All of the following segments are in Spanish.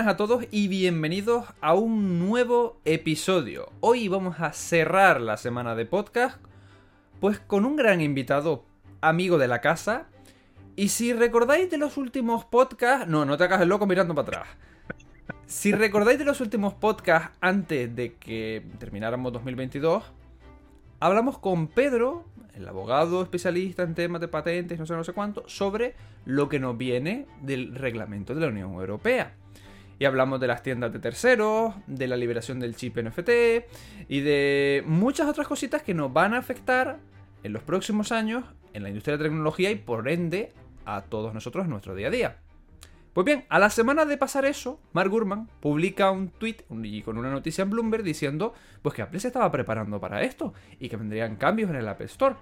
Buenas a todos y bienvenidos a un nuevo episodio. Hoy vamos a cerrar la semana de podcast pues con un gran invitado, amigo de la casa. Y si recordáis de los últimos podcasts, no, no te hagas el loco mirando para atrás. Si recordáis de los últimos podcasts antes de que termináramos 2022, hablamos con Pedro, el abogado especialista en temas de patentes, no sé, no sé cuánto, sobre lo que nos viene del reglamento de la Unión Europea. Y hablamos de las tiendas de terceros, de la liberación del chip NFT y de muchas otras cositas que nos van a afectar en los próximos años en la industria de tecnología y por ende a todos nosotros en nuestro día a día. Pues bien, a la semana de pasar eso, Mark Gurman publica un tweet y con una noticia en Bloomberg diciendo pues que Apple se estaba preparando para esto y que vendrían cambios en el App Store.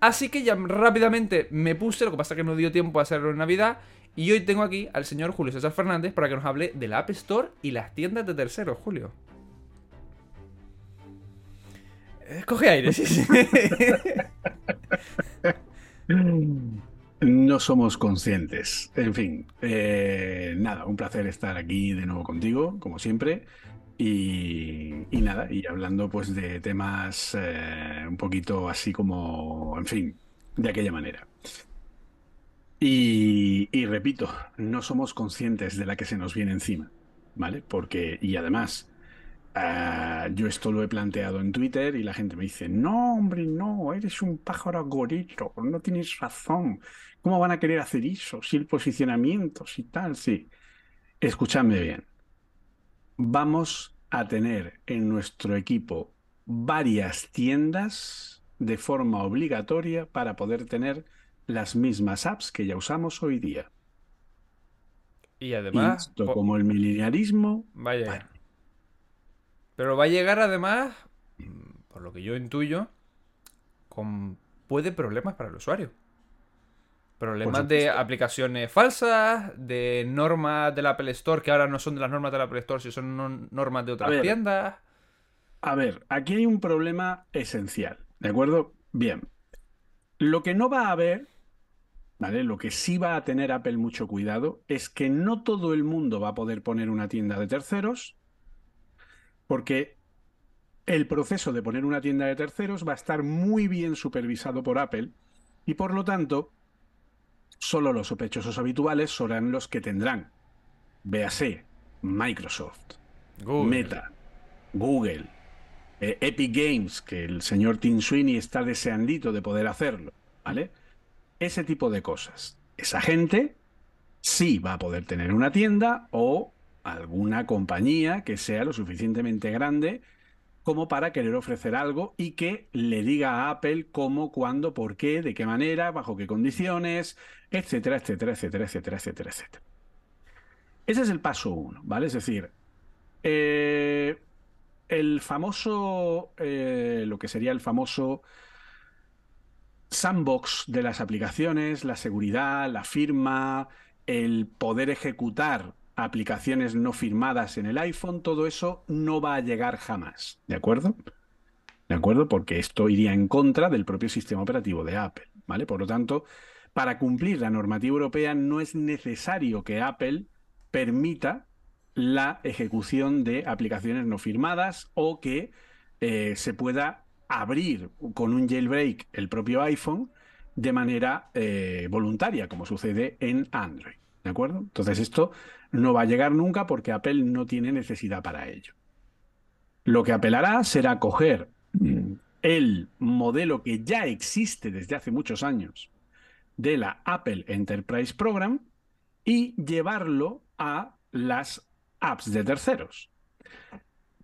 Así que ya rápidamente me puse, lo que pasa es que no dio tiempo a hacerlo en Navidad, y hoy tengo aquí al señor Julio César Fernández para que nos hable del App Store y las tiendas de terceros, Julio. Eh, Coge aire, sí, sí. No somos conscientes. En fin, eh, nada, un placer estar aquí de nuevo contigo, como siempre. Y, nada, y hablando pues de temas eh, un poquito así como, en fin, de aquella manera. Y, repito, no somos conscientes de la que se nos viene encima, ¿vale? Porque, y además, ah, yo esto lo he planteado en Twitter y la gente me dice, no, hombre, no, eres un pájaro gorito, no tienes razón. ¿Cómo van a querer hacer eso? Si el posicionamiento, si tal, sí. Escuchadme bien. Vamos a tener en nuestro equipo varias tiendas de forma obligatoria para poder tener las mismas apps que ya usamos hoy día. Y además... Esto como el mileniarismo, Va a llegar. bueno, Pero va a llegar además, mm, por lo que yo intuyo, con puede problemas para el usuario. Problemas de aplicaciones falsas, de normas del Apple Store que ahora no son de las normas del Apple Store, sino son no- normas de otras ver. tiendas. A ver, aquí hay un problema esencial, ¿de acuerdo? Bien. Lo que no va a haber, ¿vale? Lo que sí va a tener Apple mucho cuidado es que no todo el mundo va a poder poner una tienda de terceros, porque el proceso de poner una tienda de terceros va a estar muy bien supervisado por Apple y por lo tanto, solo los sospechosos habituales serán los que tendrán. Véase, Microsoft, Google. Meta, Google, eh, Epic Games, que el señor Tim Sweeney está deseandito de poder hacerlo, ¿vale? Ese tipo de cosas. Esa gente sí va a poder tener una tienda o alguna compañía que sea lo suficientemente grande como para querer ofrecer algo y que le diga a Apple cómo, cuándo, por qué, de qué manera, bajo qué condiciones, etcétera, etcétera, etcétera, etcétera, etcétera, etcétera. Ese es el paso uno, ¿vale? Es decir, eh, el famoso, eh, lo que sería el famoso sandbox de las aplicaciones, la seguridad, la firma, el poder ejecutar aplicaciones no firmadas en el iPhone, todo eso no va a llegar jamás, ¿de acuerdo? ¿De acuerdo? Porque esto iría en contra del propio sistema operativo de Apple, ¿vale? Por lo tanto, para cumplir la normativa europea no es necesario que Apple permita la ejecución de aplicaciones no firmadas o que eh, se pueda abrir con un jailbreak el propio iPhone de manera eh, voluntaria, como sucede en Android. ¿De acuerdo? Entonces esto no va a llegar nunca porque Apple no tiene necesidad para ello. Lo que Apple hará será coger mm, el modelo que ya existe desde hace muchos años de la Apple Enterprise Program y llevarlo a las apps de terceros.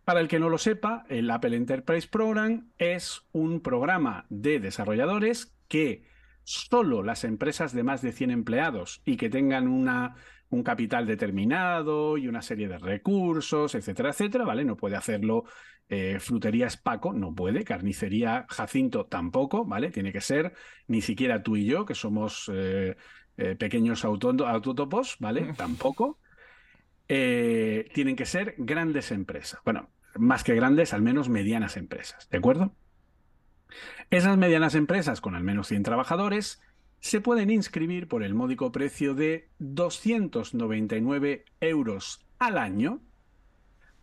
Para el que no lo sepa, el Apple Enterprise Program es un programa de desarrolladores que solo las empresas de más de 100 empleados y que tengan una, un capital determinado y una serie de recursos, etcétera, etcétera, ¿vale? No puede hacerlo eh, Fruterías Paco, no puede, Carnicería Jacinto tampoco, ¿vale? Tiene que ser ni siquiera tú y yo, que somos eh, eh, pequeños autótopos, ¿vale? Tampoco. Tienen que ser grandes empresas. Bueno, más que grandes, al menos medianas empresas, ¿de acuerdo? Esas medianas empresas con al menos 100 trabajadores se pueden inscribir por el módico precio de 299 euros al año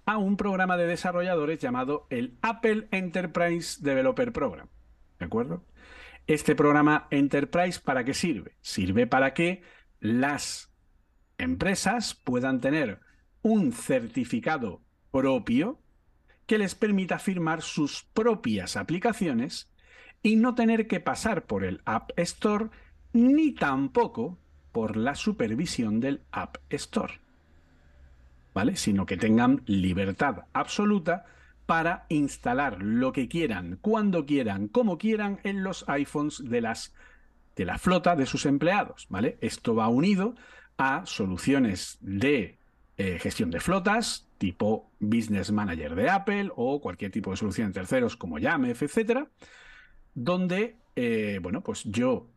a un programa de desarrolladores llamado el Apple Enterprise Developer Program. ¿De acuerdo? Este programa Enterprise, ¿para qué sirve? Sirve para que las empresas puedan tener un certificado propio que les permita firmar sus propias aplicaciones y no tener que pasar por el App Store ni tampoco por la supervisión del App Store. ¿Vale? Sino que tengan libertad absoluta para instalar lo que quieran, cuando quieran, como quieran en los iPhones de las de la flota de sus empleados, ¿vale? Esto va unido a soluciones de eh, gestión de flotas, tipo Business Manager de Apple o cualquier tipo de solución de terceros como Yamef, etcétera, donde, eh, bueno, pues yo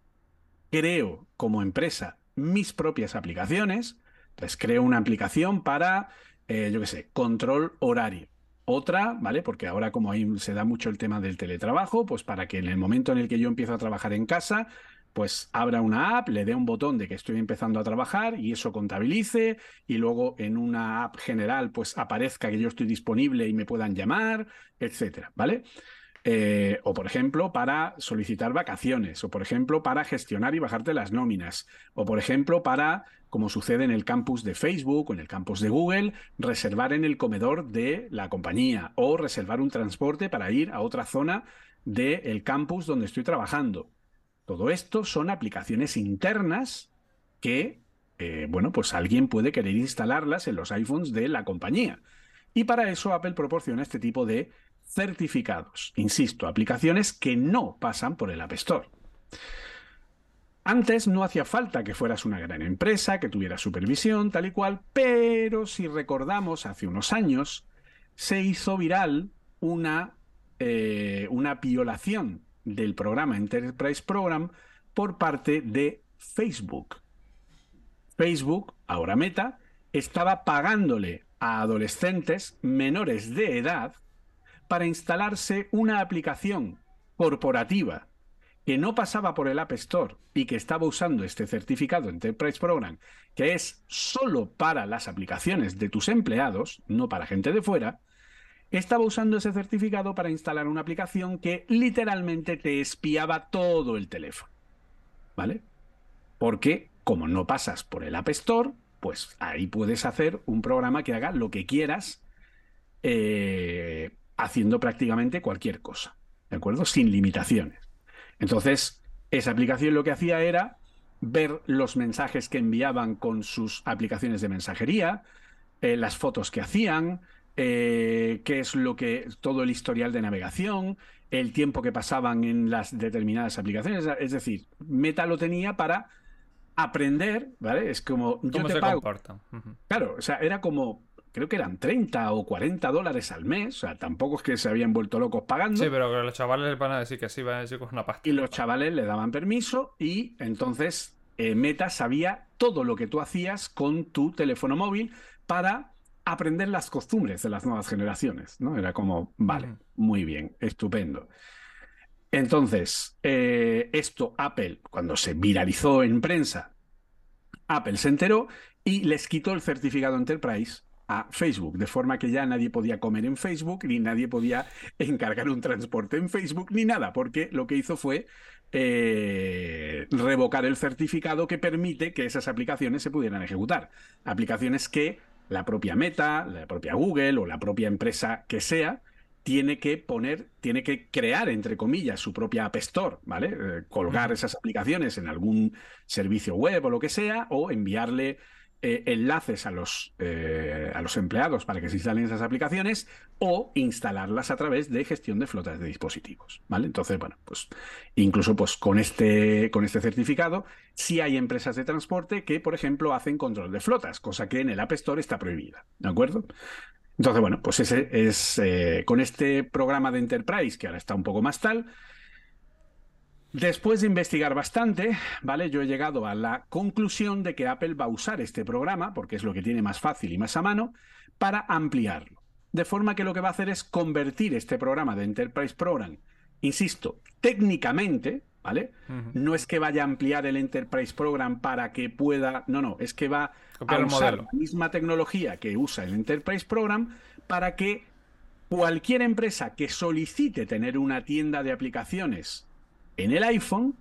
creo como empresa mis propias aplicaciones. Entonces creo una aplicación para, eh, yo qué sé, control horario. Otra, ¿vale? Porque ahora como ahí se da mucho el tema del teletrabajo, pues para que en el momento en el que yo empiezo a trabajar en casa, pues abra una app, le dé un botón de que estoy empezando a trabajar y eso contabilice y luego en una app general pues aparezca que yo estoy disponible y me puedan llamar, etcétera, ¿vale? Eh, o por ejemplo para solicitar vacaciones, o por ejemplo para gestionar y bajarte las nóminas, o por ejemplo para, como sucede en el campus de Facebook o en el campus de Google, reservar en el comedor de la compañía o reservar un transporte para ir a otra zona del campus donde estoy trabajando. Todo esto son aplicaciones internas que, eh, bueno, pues alguien puede querer instalarlas en los iPhones de la compañía. Y para eso Apple proporciona este tipo de certificados. Insisto, aplicaciones que no pasan por el App Store. Antes no hacía falta que fueras una gran empresa, que tuvieras supervisión, tal y cual, pero si recordamos, hace unos años se hizo viral una, eh, una violación del programa Enterprise Program por parte de Facebook. Facebook, ahora Meta, estaba pagándole a adolescentes menores de edad para instalarse una aplicación corporativa que no pasaba por el App Store y que estaba usando este certificado Enterprise Program, que es solo para las aplicaciones de tus empleados, no para gente de fuera, estaba usando ese certificado para instalar una aplicación que literalmente te espiaba todo el teléfono. ¿Vale? Porque como no pasas por el App Store, pues ahí puedes hacer un programa que haga lo que quieras eh, haciendo prácticamente cualquier cosa. ¿De acuerdo? Sin limitaciones. Entonces, esa aplicación lo que hacía era ver los mensajes que enviaban con sus aplicaciones de mensajería, eh, las fotos que hacían, eh, qué es lo que. todo el historial de navegación, el tiempo que pasaban en las determinadas aplicaciones. Es decir, Meta lo tenía para aprender, ¿vale? Es como. Yo ¿Cómo te se pago. Claro, o sea, era como. Creo que eran 30 o 40 dólares al mes. O sea, tampoco es que se habían vuelto locos pagando. Sí, pero los chavales les van a decir que sí, van a decir que es una pasta. Y los chavales le daban permiso y entonces eh, Meta sabía todo lo que tú hacías con tu teléfono móvil para aprender las costumbres de las nuevas generaciones, ¿no? Era como, vale, muy bien, estupendo. Entonces, eh, esto Apple, cuando se viralizó en prensa, Apple se enteró y les quitó el certificado Enterprise a Facebook, de forma que ya nadie podía comer en Facebook, ni nadie podía encargar un transporte en Facebook, ni nada, porque lo que hizo fue eh, revocar el certificado que permite que esas aplicaciones se pudieran ejecutar. Aplicaciones que la propia Meta, la propia Google o la propia empresa que sea, tiene que poner, tiene que crear, entre comillas, su propia App Store, ¿vale? Eh, colgar esas aplicaciones en algún servicio web o lo que sea, o enviarle eh, enlaces a los, eh, a los empleados para que se instalen esas aplicaciones, o instalarlas a través de gestión de flotas de dispositivos, ¿vale? Entonces, bueno, pues incluso pues con este, con este certificado, sí hay empresas de transporte que, por ejemplo, hacen control de flotas, cosa que en el App Store está prohibida, ¿de acuerdo? Entonces, bueno, pues ese es eh, con este programa de Enterprise, que ahora está un poco más tal. Después de investigar bastante, ¿vale? Yo he llegado a la conclusión de que Apple va a usar este programa, porque es lo que tiene más fácil y más a mano, para ampliarlo. De forma que lo que va a hacer es convertir este programa de Enterprise Program, insisto, técnicamente, ¿vale? No es que vaya a ampliar el Enterprise Program para que pueda. No, no, es que va Copiar a usar la misma tecnología que usa el Enterprise Program para que cualquier empresa que solicite tener una tienda de aplicaciones en el iPhone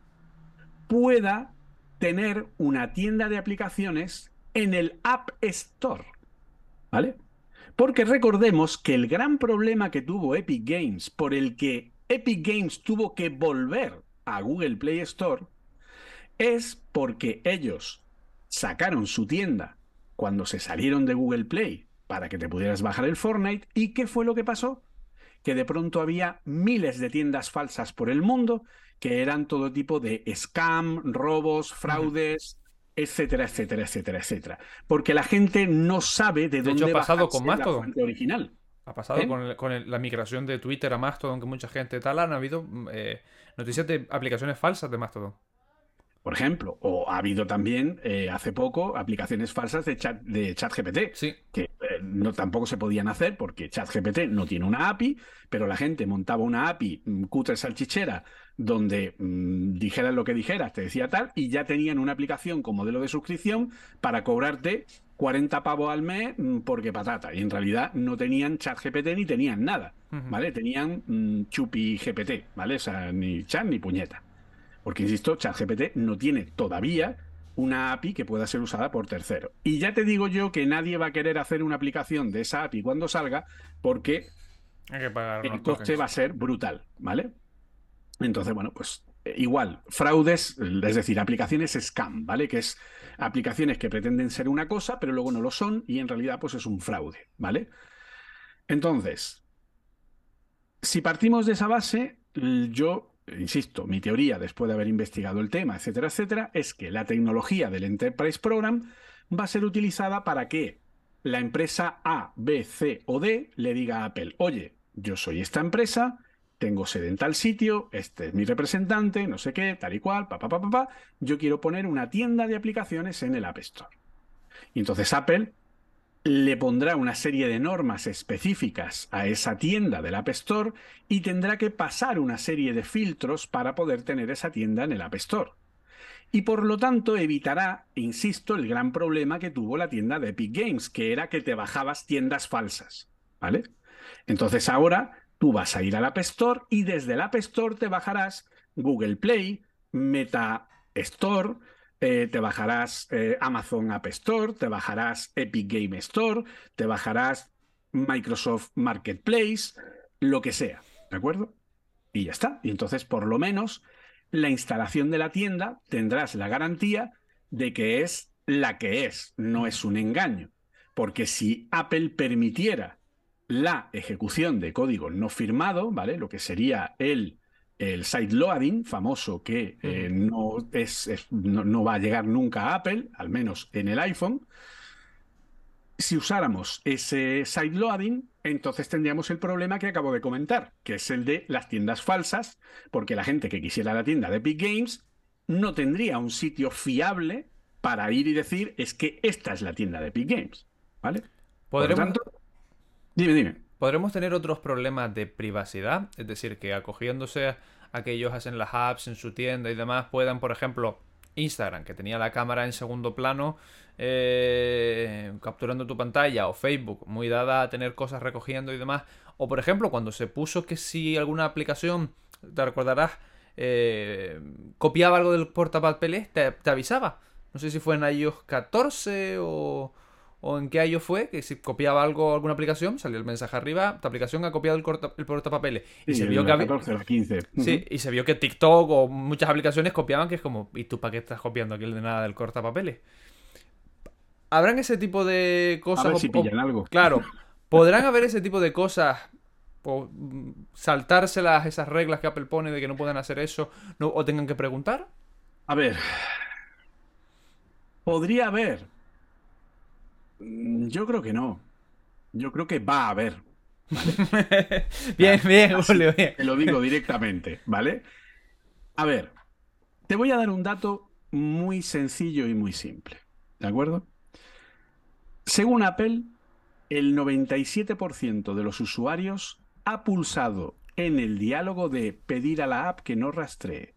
pueda tener una tienda de aplicaciones en el App Store. ¿Vale? Porque recordemos que el gran problema que tuvo Epic Games, por el que Epic Games tuvo que volver a Google Play Store, es porque ellos sacaron su tienda cuando se salieron de Google Play para que te pudieras bajar el Fortnite. ¿Y qué fue lo que pasó? Que de pronto había miles de tiendas falsas por el mundo que eran todo tipo de scam, robos, fraudes, etcétera, etcétera, etcétera, etcétera. Porque la gente no sabe de, De dónde hecho, ha pasado con la fuente original. Ha pasado ¿Eh? con, el- con el- la migración de Twitter a Mastodon, que mucha gente tal. Han habido mm, eh, noticias de aplicaciones falsas de Mastodon. Por ejemplo. O ha habido también eh, hace poco aplicaciones falsas de chat de ChatGPT, Sí. que eh, no tampoco se podían hacer porque ChatGPT no tiene una API, pero la gente montaba una API mm, cutre salchichera donde mm, dijeras lo que dijeras, te decía tal, y ya tenían una aplicación con modelo de suscripción para cobrarte 40 pavos al mes mm, porque patata. Y en realidad no tenían ChatGPT ni tenían nada. ¿vale? Tenían mm, Chupi GPT, ¿vale? O sea, ni chat ni puñeta. Porque, insisto, ChatGPT no tiene todavía una API que pueda ser usada por tercero. Y ya te digo yo que nadie va a querer hacer una aplicación de esa API cuando salga porque Hay que pagar el coste tokens. va a ser brutal, ¿vale? Entonces, bueno, pues eh, igual, fraudes, es decir, aplicaciones scam, ¿vale? Que es aplicaciones que pretenden ser una cosa, pero luego no lo son y en realidad pues es un fraude, ¿vale? Entonces, si partimos de esa base, yo, insisto, mi teoría después de haber investigado el tema, etcétera, etcétera, es que la tecnología del Enterprise Program va a ser utilizada para que la empresa A, B, C o D le diga a Apple, oye, yo soy esta empresa, tengo sede en tal sitio, este es mi representante, no sé qué, tal y cual, pa, pa, pa, pa, pa, yo quiero poner una tienda de aplicaciones en el App Store. Y entonces Apple le pondrá una serie de normas específicas a esa tienda del App Store y tendrá que pasar una serie de filtros para poder tener esa tienda en el App Store. Y por lo tanto evitará, insisto, el gran problema que tuvo la tienda de Epic Games, que era que te bajabas tiendas falsas. ¿Vale? Entonces ahora tú vas a ir al App Store y desde el App Store te bajarás Google Play, Meta Store, eh, te bajarás eh, Amazon App Store, te bajarás Epic Game Store, te bajarás Microsoft Marketplace, lo que sea, ¿de acuerdo? Y ya está. Y entonces, por lo menos, la instalación de la tienda tendrás la garantía de que es la que es, no es un engaño. Porque si Apple permitiera la ejecución de código no firmado, ¿vale? Lo que sería el, el sideloading famoso que eh, no, es, no, va a llegar nunca a Apple, al menos en el iPhone. Si usáramos ese sideloading, entonces tendríamos el problema que acabo de comentar, que es el de las tiendas falsas, porque la gente que quisiera la tienda de Epic Games no tendría un sitio fiable para ir y decir es que esta es la tienda de Epic Games, ¿vale? Por lo tanto, dime, dime. ¿Podremos tener otros problemas de privacidad? Es decir, que acogiéndose a que ellos hacen las apps en su tienda y demás, puedan, por ejemplo, Instagram, que tenía la cámara en segundo plano, eh, capturando tu pantalla, o Facebook, muy dada a tener cosas recogiendo y demás. O, por ejemplo, cuando se puso que si alguna aplicación, te recordarás, eh, copiaba algo del portapapeles, te, te avisaba. No sé si fue en iOS 14 o o en qué año fue, que si copiaba algo, alguna aplicación, salió el mensaje arriba, tu aplicación ha copiado el, el portapapeles. Y se vio que había... 15. Sí, y se vio que TikTok o muchas aplicaciones copiaban, que es como, ¿y tú para qué estás copiando aquí el de nada del cortapapeles? ¿Habrán ese tipo de cosas? A ver si pillan algo. Claro, ¿podrán haber ese tipo de cosas o saltárselas esas reglas que Apple pone de que no puedan hacer eso no, o tengan que preguntar? A ver. Podría haber, Mm, yo creo que no. Yo creo que va a haber. bien, bien, Julio, bien. Te lo digo directamente, ¿vale? A ver, te voy a dar un dato muy sencillo y muy simple, ¿de acuerdo? Según Apple, el 97% de los usuarios ha pulsado en el diálogo de pedir a la app que no rastree.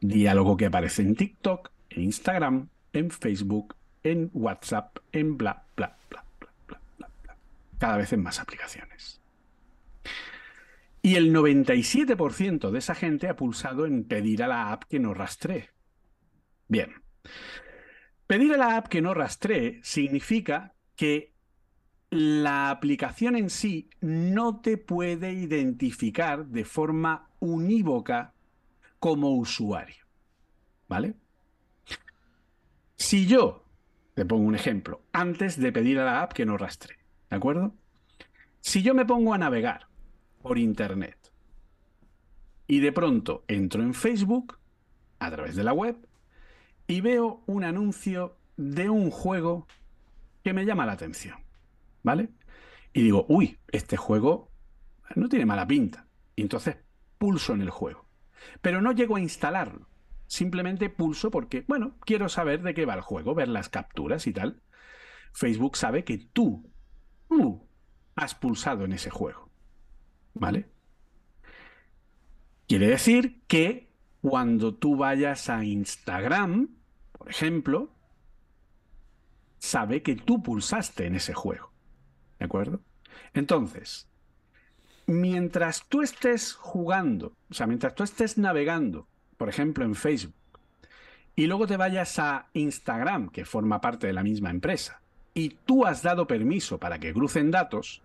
Diálogo que aparece en TikTok, en Instagram, en Facebook, en WhatsApp, en bla, bla, bla, bla, bla, bla, bla. Cada vez en más aplicaciones. Y el 97% de esa gente ha pulsado en pedir a la app que no rastree. Bien. Pedir a la app que no rastree significa que la aplicación en sí no te puede identificar de forma unívoca como usuario. ¿Vale? Si yo, te pongo un ejemplo, antes de pedir a la app que no rastre, ¿de acuerdo? Si yo me pongo a navegar por Internet y de pronto entro en Facebook a través de la web y veo un anuncio de un juego que me llama la atención, ¿vale? Y digo, uy, este juego no tiene mala pinta. Y entonces pulso en el juego. Pero no llego a instalarlo simplemente pulso porque, bueno, quiero saber de qué va el juego, ver las capturas y tal. Facebook sabe que tú, tú has pulsado en ese juego. ¿Vale? Quiere decir que cuando tú vayas a Instagram, por ejemplo, sabe que tú pulsaste en ese juego. ¿De acuerdo? Entonces, mientras tú estés jugando, o sea, mientras tú estés navegando por ejemplo, en Facebook, y luego te vayas a Instagram, que forma parte de la misma empresa, y tú has dado permiso para que crucen datos,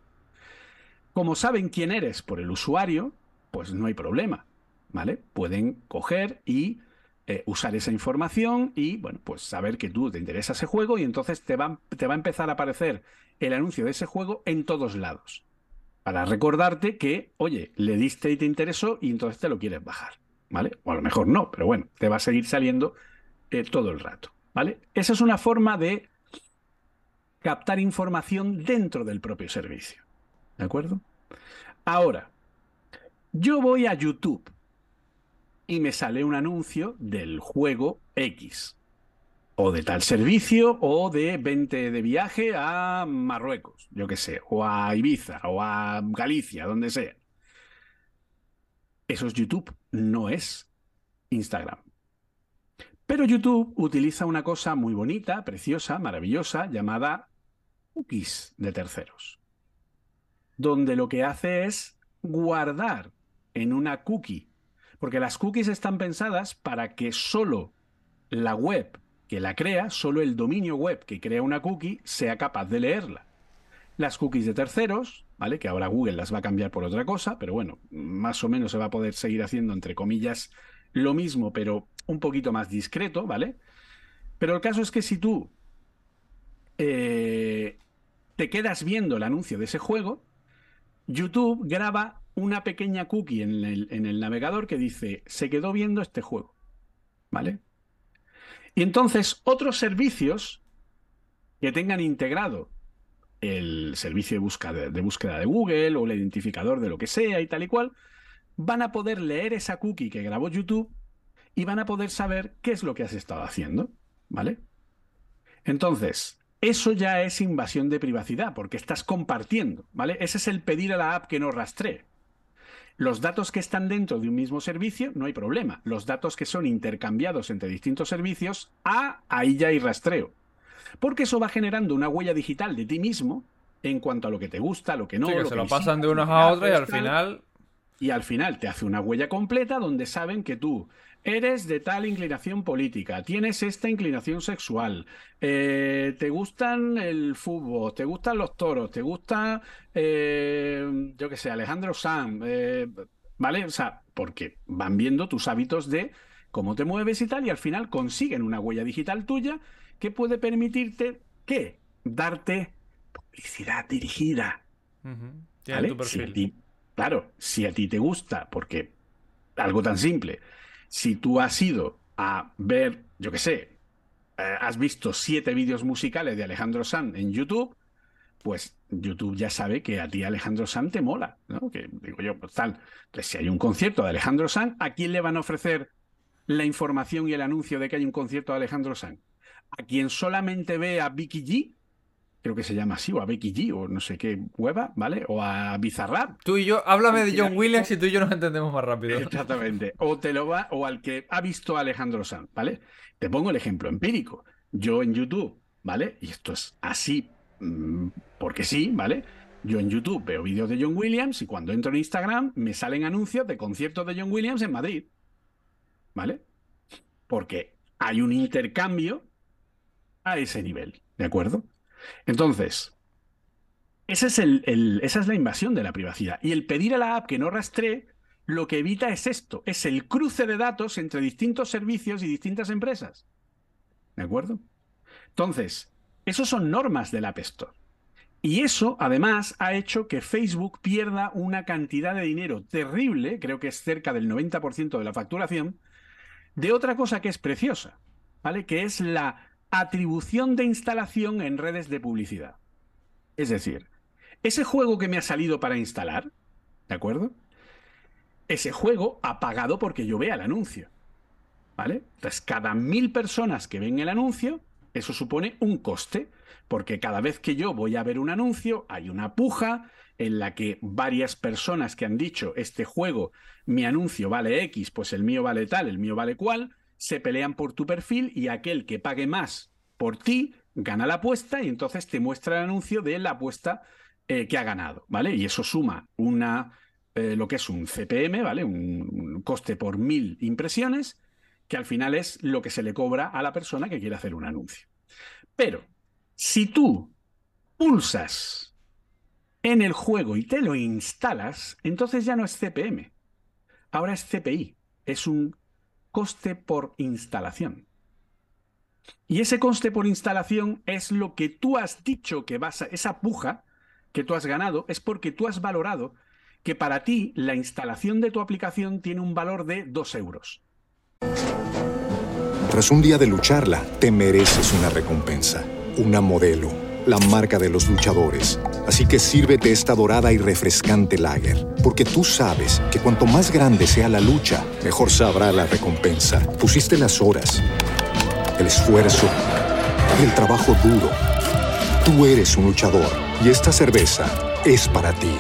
como saben quién eres por el usuario, pues no hay problema, ¿vale? Pueden coger y eh, usar esa información y, bueno, pues saber que tú te interesa ese juego y entonces te va, te va a empezar a aparecer el anuncio de ese juego en todos lados. Para recordarte que, oye, le diste y te interesó y entonces te lo quieres bajar. ¿Vale? O a lo mejor no, pero bueno, te va a seguir saliendo eh, todo el rato, ¿vale? Esa es una forma de captar información dentro del propio servicio, ¿de acuerdo? Ahora, yo voy a YouTube y me sale un anuncio del juego X, o de tal servicio, o de 20 de viaje a Marruecos, yo qué sé, o a Ibiza, o a Galicia, donde sea. Eso es YouTube, no es Instagram. Pero YouTube utiliza una cosa muy bonita, preciosa, maravillosa, llamada cookies de terceros, donde lo que hace es guardar en una cookie, porque las cookies están pensadas para que solo la web que la crea, solo el dominio web que crea una cookie, sea capaz de leerla. Las cookies de terceros, ¿vale? Que ahora Google las va a cambiar por otra cosa, pero bueno, más o menos se va a poder seguir haciendo, entre comillas, lo mismo, pero un poquito más discreto, ¿vale? Pero el caso es que si tú eh, te quedas viendo el anuncio de ese juego, YouTube graba una pequeña cookie en el, en el navegador que dice, se quedó viendo este juego. ¿Vale? Y entonces otros servicios que tengan integrado el servicio de búsqueda, de Google o el identificador de lo que sea y tal y cual, van a poder leer esa cookie que grabó YouTube y van a poder saber qué es lo que has estado haciendo. ¿Vale? Entonces, eso ya es invasión de privacidad, porque estás compartiendo, ¿vale? Ese es el pedir a la app que no rastree. Los datos que están dentro de un mismo servicio, no hay problema. Los datos que son intercambiados entre distintos servicios, ah, ahí ya hay rastreo. Porque eso va generando una huella digital de ti mismo en cuanto a lo que te gusta, lo que no. Sí, que lo se que lo pasan de unos a otros y al final. Y al final te hace una huella completa donde saben que tú eres de tal inclinación política, tienes esta inclinación sexual, eh, te gustan el fútbol, te gustan los toros, te gusta, eh, yo qué sé, Alejandro Sanz, eh, ¿vale? O sea, porque van viendo tus hábitos de cómo te mueves y tal, y al final consiguen una huella digital tuya que puede permitirte, ¿qué? Darte publicidad dirigida. Tiene ¿Vale? tu Si perfil. ti- claro, si a ti te gusta, porque algo tan simple, si tú has ido a ver, yo qué sé, eh, has visto siete vídeos musicales de Alejandro Sanz en YouTube, pues YouTube ya sabe que a ti Alejandro Sanz te mola, ¿no? Que digo yo, pues tal. Entonces, si hay un concierto de Alejandro Sanz, ¿a quién le van a ofrecer la información y el anuncio de que hay un concierto de Alejandro Sanz? ¿A quien solamente ve a Vicky G? Creo que se llama así, o a Becky G, o no sé qué hueva, ¿vale? O a Bizarrap. Tú y yo, háblame de John Williams y tú y yo nos entendemos más rápido. Exactamente. O te lo va, o al que ha visto a Alejandro Sanz, ¿vale? Te pongo el ejemplo empírico. Yo en YouTube, ¿vale? Y esto es así, mm, porque sí, ¿vale? Yo en YouTube veo vídeos de John Williams y cuando entro en Instagram me salen anuncios de conciertos de John Williams en Madrid, ¿vale? Porque hay un intercambio a ese nivel, ¿de acuerdo? Entonces, es el- esa es la invasión de la privacidad. Y el pedir a la app que no rastree lo que evita es esto, es el cruce de datos entre distintos servicios y distintas empresas. ¿De acuerdo? Entonces, esos son normas del App Store. Y eso, además, ha hecho que Facebook pierda una cantidad de dinero terrible, creo que es cerca del 90% de la facturación, de otra cosa que es preciosa, ¿vale? Que es la atribución de instalación en redes de publicidad. Es decir, ese juego que me ha salido para instalar, ¿de acuerdo? Ese juego ha pagado porque yo vea el anuncio. ¿Vale? Entonces, cada mil personas que ven el anuncio, eso supone un coste, porque cada vez que yo voy a ver un anuncio, hay una puja en la que varias personas que han dicho, este juego, mi anuncio vale X, pues el mío vale tal, el mío vale cual, se pelean por tu perfil y aquel que pague más por ti gana la apuesta y entonces te muestra el anuncio de la apuesta eh, que ha ganado, ¿vale? Y eso suma una, eh, lo que es un CPM, ¿vale? Un, un coste por mil impresiones, que al final es lo que se le cobra a la persona que quiere hacer un anuncio. Pero si tú pulsas en el juego y te lo instalas, entonces ya no es CPM, ahora es CPI, es un coste por instalación. Y ese coste por instalación es lo que tú has dicho que vas a, esa puja que tú has ganado, es porque tú has valorado que para ti la instalación de tu aplicación tiene un valor de 2 euros. Tras un día de lucharla, te mereces una recompensa, una modelo, la marca de los luchadores. Así que sírvete esta dorada y refrescante lager, porque tú sabes que cuanto más grande sea la lucha, mejor sabrá la recompensa. Pusiste las horas, el esfuerzo, el trabajo duro. Tú eres un luchador y esta cerveza es para ti.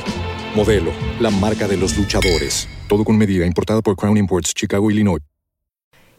Modelo, la marca de los luchadores. Todo con medida, importada por Crown Imports, Chicago, Illinois.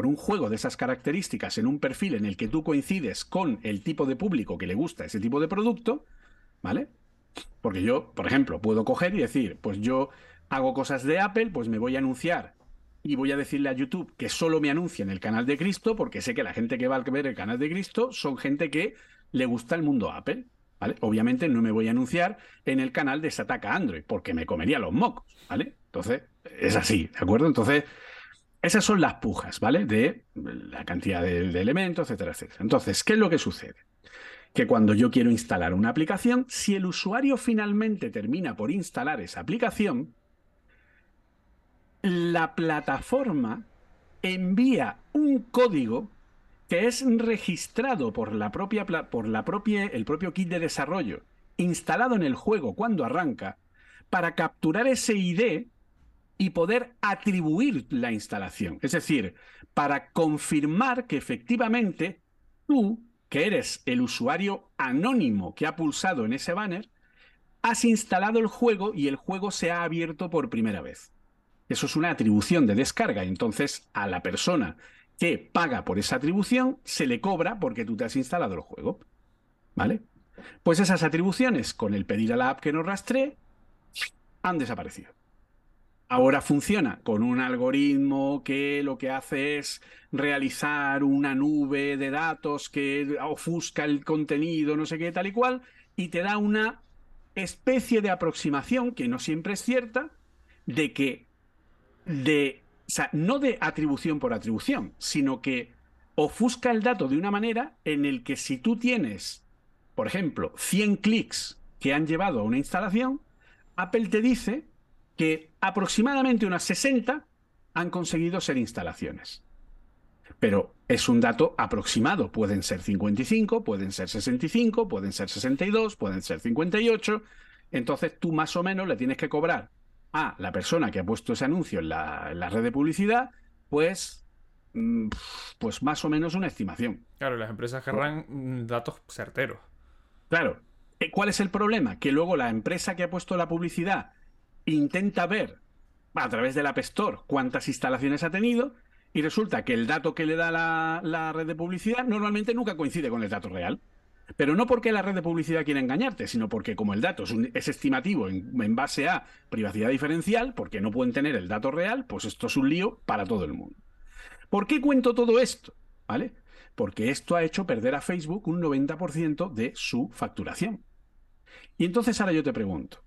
por un juego de esas características en un perfil en el que tú coincides con el tipo de público que le gusta ese tipo de producto, ¿vale? Porque yo, por ejemplo, puedo coger y decir, pues yo hago cosas de Apple, pues me voy a anunciar y voy a decirle a YouTube que solo me anuncie en el canal de Cristo, porque sé que la gente que va a ver el canal de Cristo son gente que le gusta el mundo Apple. ¿Vale? Obviamente no me voy a anunciar en el canal de Sataka Android, porque me comería los mocos, ¿vale? Entonces, es así, ¿de acuerdo? Entonces, esas son las pujas, ¿vale? De la cantidad de, de elementos, etcétera, etcétera. Entonces, ¿qué es lo que sucede? que cuando yo quiero instalar una aplicación, si el usuario finalmente termina por instalar esa aplicación, la plataforma envía un código que es registrado por la propia por la propia el propio kit de desarrollo instalado en el juego cuando arranca para capturar ese ID y poder atribuir la instalación, es decir, para confirmar que efectivamente tú que eres el usuario anónimo que ha pulsado en ese banner, has instalado el juego y el juego se ha abierto por primera vez. Eso es una atribución de descarga. Entonces, a la persona que paga por esa atribución se le cobra porque tú te has instalado el juego. ¿Vale? Pues esas atribuciones, con el pedir a la app que nos rastree, han desaparecido. Ahora funciona con un algoritmo que lo que hace es realizar una nube de datos que ofusca el contenido, no sé qué, tal y cual, y te da una especie de aproximación, que no siempre es cierta, de que, de, o sea, no de atribución por atribución, sino que ofusca el dato de una manera en el que si tú tienes, por ejemplo, 100 clics que han llevado a una instalación, Apple te dice que aproximadamente unas 60 han conseguido ser instalaciones. Pero es un dato aproximado. Pueden ser 55, pueden ser 65, pueden ser 62, pueden ser 58. Entonces tú más o menos le tienes que cobrar a la persona que ha puesto ese anuncio en la, red de publicidad, pues, mm, pues más o menos una estimación. Claro, las empresas querrán mm, datos certeros. Claro. Eh, ¿Cuál es el problema? Que luego la empresa que ha puesto la publicidad intenta ver a través del App Store cuántas instalaciones ha tenido y resulta que el dato que le da la, red de publicidad normalmente nunca coincide con el dato real. Pero no porque la red de publicidad quiera engañarte, sino porque como el dato es, estimativo en, base a privacidad diferencial, porque no pueden tener el dato real, pues esto es un lío para todo el mundo. ¿Por qué cuento todo esto? ¿Vale? Porque esto ha hecho perder a Facebook un 90% de su facturación. Y entonces ahora yo te pregunto,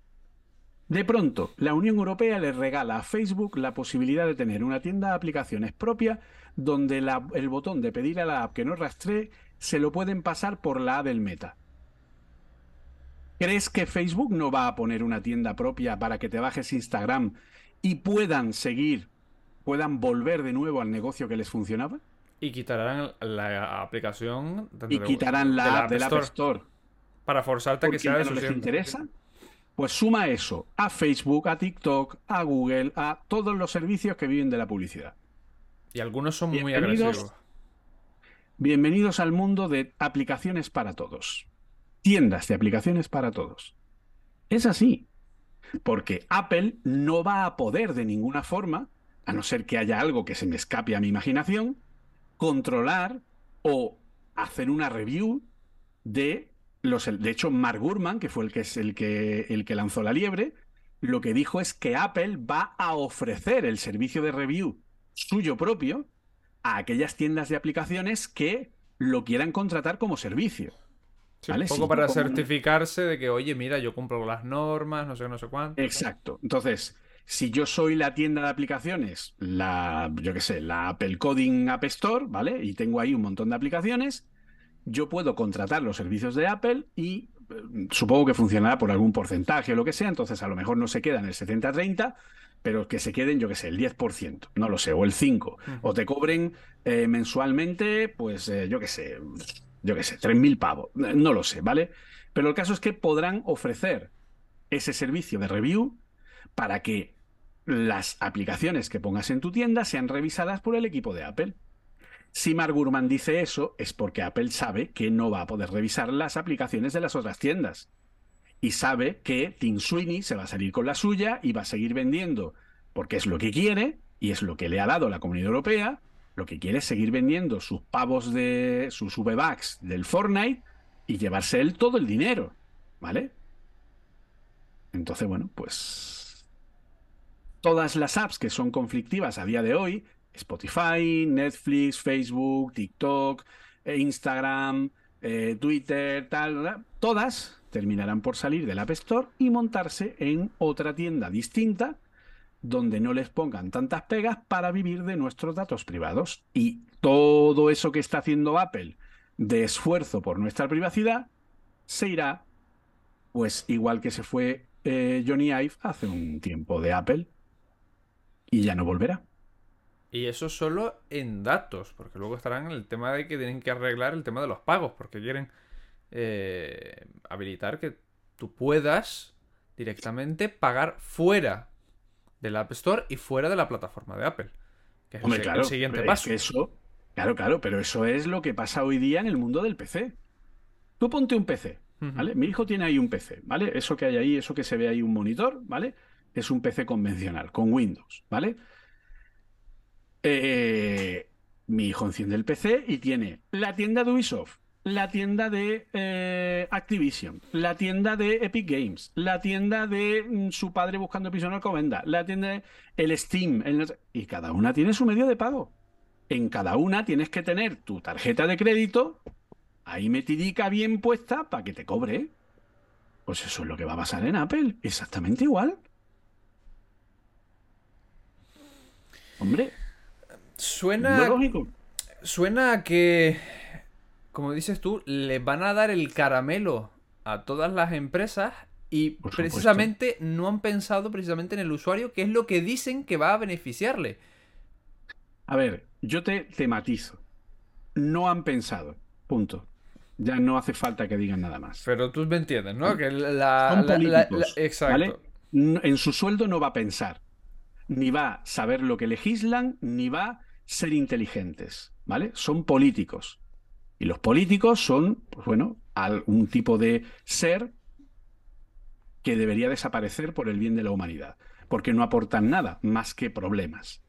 de pronto, la Unión Europea le regala a Facebook la posibilidad de tener una tienda de aplicaciones propia donde el botón de pedir a la app que no rastree se lo pueden pasar por la app del Meta. ¿Crees que Facebook no va a poner una tienda propia para que te bajes Instagram y puedan seguir, puedan volver de nuevo al negocio que les funcionaba? Y quitarán la aplicación y quitarán la, app del App Store. Para forzarte a que sea de no les interesa. Pues suma eso a Facebook, a TikTok, a Google, a todos los servicios que viven de la publicidad. Y algunos son muy agresivos. Bienvenidos al mundo de aplicaciones para todos. Tiendas de aplicaciones para todos. Es así. Porque Apple no va a poder de ninguna forma, a no ser que haya algo que se me escape a mi imaginación, controlar o hacer una review de de hecho, Mark Gurman, que fue el que, es el, que, el que lanzó la liebre, lo que dijo es que Apple va a ofrecer el servicio de review suyo propio a aquellas tiendas de aplicaciones que lo quieran contratar como servicio. un poco para certificarse de que, oye, mira, yo cumplo las normas, no sé, no sé cuánto. Exacto. Entonces, si yo soy la tienda de aplicaciones, la, yo qué sé, la Apple Coding App Store, ¿vale? Y tengo ahí un montón de aplicaciones, yo puedo contratar los servicios de Apple y eh, supongo que funcionará por algún porcentaje o lo que sea, entonces a lo mejor no se queda en el 70-30, pero que se queden, yo qué sé, el 10%, no lo sé, o el 5%, o te cobren eh, mensualmente, pues eh, yo qué sé, yo qué sé, 3.000 pavos, no lo sé, ¿vale? Pero el caso es que podrán ofrecer ese servicio de review para que las aplicaciones que pongas en tu tienda sean revisadas por el equipo de Apple. Si Mark Gurman dice eso, es porque Apple sabe que no va a poder revisar las aplicaciones de las otras tiendas. Y sabe que Tim Sweeney se va a salir con la suya y va a seguir vendiendo, porque es lo que quiere y es lo que le ha dado la Comunidad Europea. Lo que quiere es seguir vendiendo sus pavos de sus V-Bucks del Fortnite y llevarse él todo el dinero. ¿Vale? Entonces, bueno, pues todas las apps que son conflictivas a día de hoy, Spotify, Netflix, Facebook, TikTok, eh, Instagram, eh, Twitter, tal, todas terminarán por salir del App Store y montarse en otra tienda distinta donde no les pongan tantas pegas para vivir de nuestros datos privados. Y todo eso que está haciendo Apple de esfuerzo por nuestra privacidad se irá, pues igual que se fue eh, Johnny Ive hace un tiempo de Apple y ya no volverá. Y eso solo en datos, porque luego estarán en el tema de que tienen que arreglar el tema de los pagos, porque quieren eh, habilitar que tú puedas directamente pagar fuera del App Store y fuera de la plataforma de Apple. Que es el, siguiente paso. eso, claro, claro, pero eso es lo que pasa hoy día en el mundo del PC. Tú ponte un PC, ¿vale? Mi hijo tiene ahí un PC, ¿vale? Eso que hay ahí, eso que se ve ahí un monitor, ¿vale? Es un PC convencional, con Windows, ¿vale? Eh, mi hijo enciende el PC y tiene la tienda de Ubisoft, la tienda de eh, Activision, la tienda de Epic Games, la tienda de mm, su padre buscando piso en Alcobenda, la tienda de el Steam, y cada una tiene su medio de pago. En cada una tienes que tener tu tarjeta de crédito ahí metidica bien puesta para que te cobre. Pues eso es lo que va a pasar en Apple, exactamente igual. Hombre, suena Suena a que como dices tú, le van a dar el caramelo a todas las empresas y precisamente no han pensado precisamente en el usuario, que es lo que dicen que va a beneficiarle. A ver, yo te, tematizo. No han pensado. Punto. Ya no hace falta que digan nada más. Pero tú me entiendes, ¿no? Que la, exacto. En su sueldo no va a pensar. Ni va a saber lo que legislan, ni va a ser inteligentes. ¿Vale? Son políticos. Y los políticos son, pues bueno, un tipo de ser que debería desaparecer por el bien de la humanidad, porque no aportan nada más que problemas.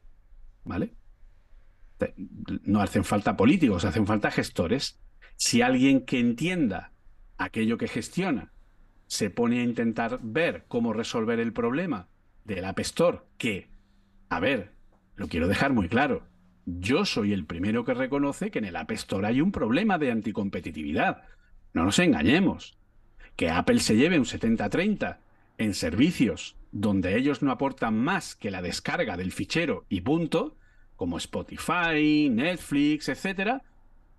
¿Vale? No hacen falta políticos, hacen falta gestores. Si alguien que entienda aquello que gestiona se pone a intentar ver cómo resolver el problema del App Store, que, a ver, lo quiero dejar muy claro, yo soy el primero que reconoce que en el App Store hay un problema de anticompetitividad. No nos engañemos. Que Apple se lleve un 70-30 en servicios donde ellos no aportan más que la descarga del fichero y punto, como Spotify, Netflix, etc.,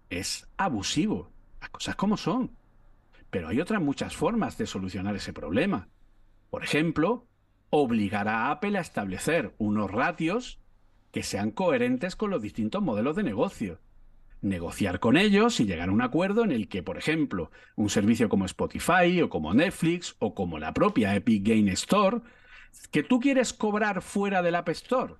es abusivo. Las cosas como son. Pero hay otras muchas formas de solucionar ese problema. Por ejemplo, obligar a Apple a establecer unos ratios que sean coherentes con los distintos modelos de negocio. Negociar con ellos y llegar a un acuerdo en el que, por ejemplo, un servicio como Spotify o como Netflix o como la propia Epic Game Store, que tú quieres cobrar fuera del App Store.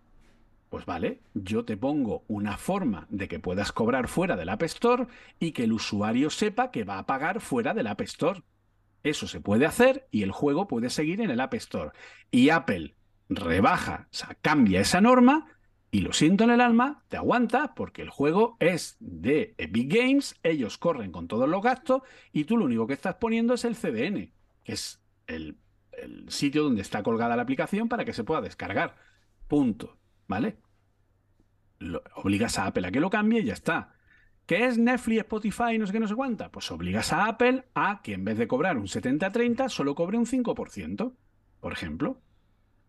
Pues vale, yo te pongo una forma de que puedas cobrar fuera del App Store y que el usuario sepa que va a pagar fuera del App Store. Eso se puede hacer y el juego puede seguir en el App Store. Y Apple rebaja, o sea, cambia esa norma y lo siento en el alma, te aguanta porque el juego es de Epic Games, ellos corren con todos los gastos y tú lo único que estás poniendo es el CDN, que es el, sitio donde está colgada la aplicación para que se pueda descargar. Punto. ¿Vale? obligas a Apple a que lo cambie y ya está. ¿Qué es Netflix, Spotify, no sé qué, no sé cuánta? Pues obligas a Apple a que en vez de cobrar un 70-30, solo cobre un 5%, por ejemplo.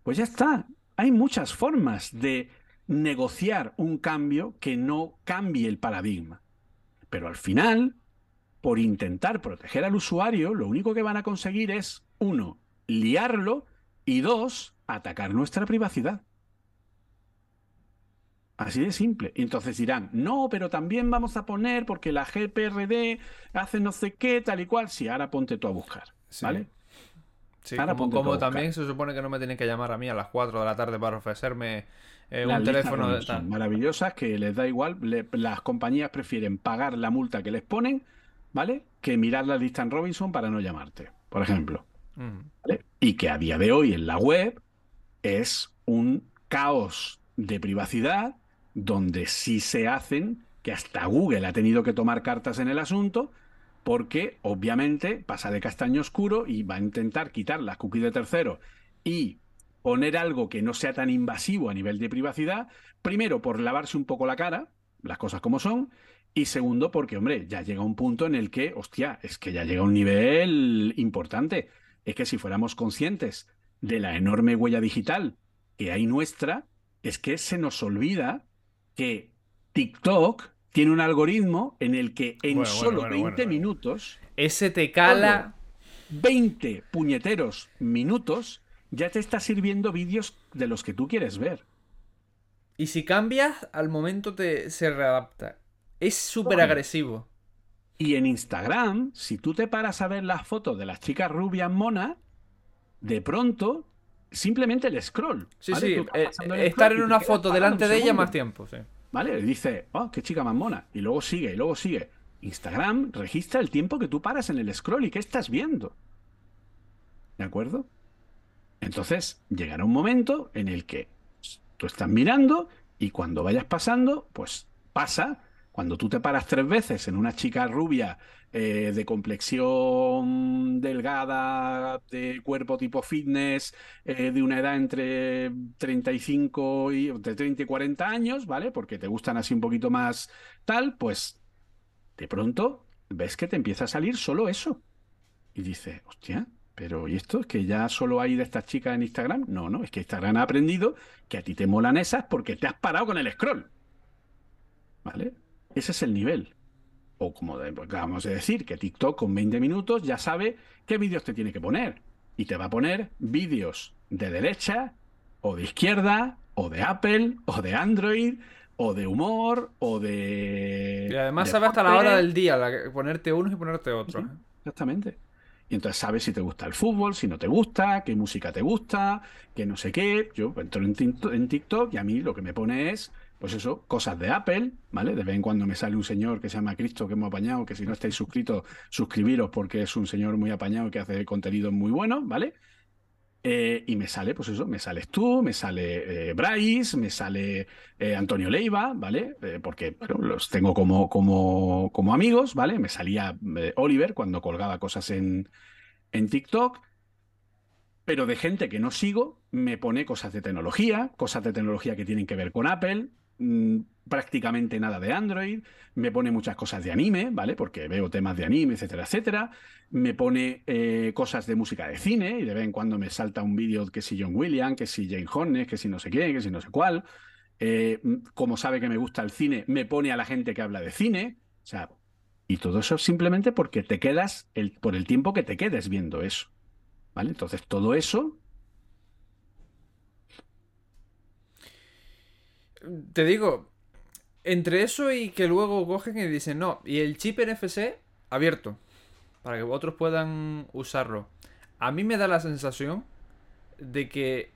Pues ya está. hay muchas formas de negociar un cambio que no cambie el paradigma. Pero al final, por intentar proteger al usuario, lo único que van a conseguir es, uno, liarlo y dos, atacar nuestra privacidad. Así de simple. Y entonces dirán, no, pero también vamos a poner porque la GPRD hace no sé qué, tal y cual. Sí, ahora ponte tú a buscar. ¿Vale? Sí, como, también se supone que no me tienen que llamar a mí a las 4 de la tarde para ofrecerme eh, un teléfono de tal. maravillosas que les da igual. las compañías prefieren pagar la multa que les ponen, ¿vale? Que mirar la lista en Robinson para no llamarte, por ejemplo. Y que a día de hoy en la web es un caos de privacidad donde sí se hacen, que hasta Google ha tenido que tomar cartas en el asunto, porque obviamente pasa de castaño oscuro y va a intentar quitar las cookies de tercero y poner algo que no sea tan invasivo a nivel de privacidad, primero por lavarse un poco la cara, las cosas como son, y segundo porque, hombre, ya llega un punto en el que, hostia, es que ya llega un nivel importante. Es que si fuéramos conscientes de la enorme huella digital que hay nuestra, es que se nos olvida que TikTok tiene un algoritmo en el que en solo 20 minutos. Ese te cala. 20 puñeteros minutos ya te está sirviendo vídeos de los que tú quieres ver. Y si cambias, al momento te, se readapta. Es súper agresivo. Y en Instagram, si tú te paras a ver las fotos de las chicas rubias monas, de pronto, simplemente el scroll. Sí, sí, eh, estar en una foto delante de ella más tiempo, sí. ¿Vale? dice, oh, qué chica más mona. Y luego sigue, y luego sigue. Instagram registra el tiempo que tú paras en el scroll y qué estás viendo. ¿De acuerdo? Entonces, llegará un momento en el que tú estás mirando y cuando vayas pasando, pues pasa. Cuando tú te paras tres veces en una chica rubia eh, de complexión delgada, de cuerpo tipo fitness, eh, de una edad entre 35 y entre 30 y 40 años, ¿vale? Porque te gustan así un poquito más tal, pues de pronto ves que te empieza a salir solo eso. Y dices, hostia, pero ¿y esto? ¿Es que ya solo hay de estas chicas en Instagram? No, no, es que Instagram ha aprendido que a ti te molan esas porque te has parado con el scroll. ¿Vale? Ese es el nivel o como acabamos de decir, que TikTok con 20 minutos ya sabe qué vídeos te tiene que poner. Y te va a poner vídeos de derecha, o de izquierda, o de Apple, o de Android, o de humor, o de. Y además sabe hasta la hora del día, ponerte unos y ponerte otros. exactamente. Y entonces sabes si te gusta el fútbol, si no te gusta, qué música te gusta, qué no sé qué. Yo entro en TikTok y a mí lo que me pone es pues eso, cosas de Apple, ¿vale? De vez en cuando me sale un señor que se llama Cristo que hemos apañado, que si no estáis suscritos, suscribiros porque es un señor muy apañado que hace contenido muy bueno, ¿vale? Eh, y me sale, pues eso, me sales tú, me sale eh, Bryce, me sale eh, Antonio Leiva, ¿vale? porque los tengo como, como, como amigos, ¿vale? Me salía Oliver cuando colgaba cosas en, en TikTok pero de gente que no sigo me pone cosas de tecnología, cosas de tecnología que tienen que ver con Apple, Mm, prácticamente nada de Android, me pone muchas cosas de anime, ¿vale? Porque veo temas de anime, etcétera, etcétera. Me pone eh, cosas de música de cine y de vez en cuando me salta un vídeo que si John Williams, que si Jane Hornes, que si no sé quién, que si no sé cuál. Eh, mm, como sabe que me gusta el cine, me pone a la gente que habla de cine. O sea, y todo eso simplemente porque te quedas el, por el tiempo que te quedes viendo eso. ¿Vale? Entonces, todo eso te digo, entre eso y que luego cogen y dicen, no, y el chip NFC abierto, para que otros puedan usarlo. A mí me da la sensación de que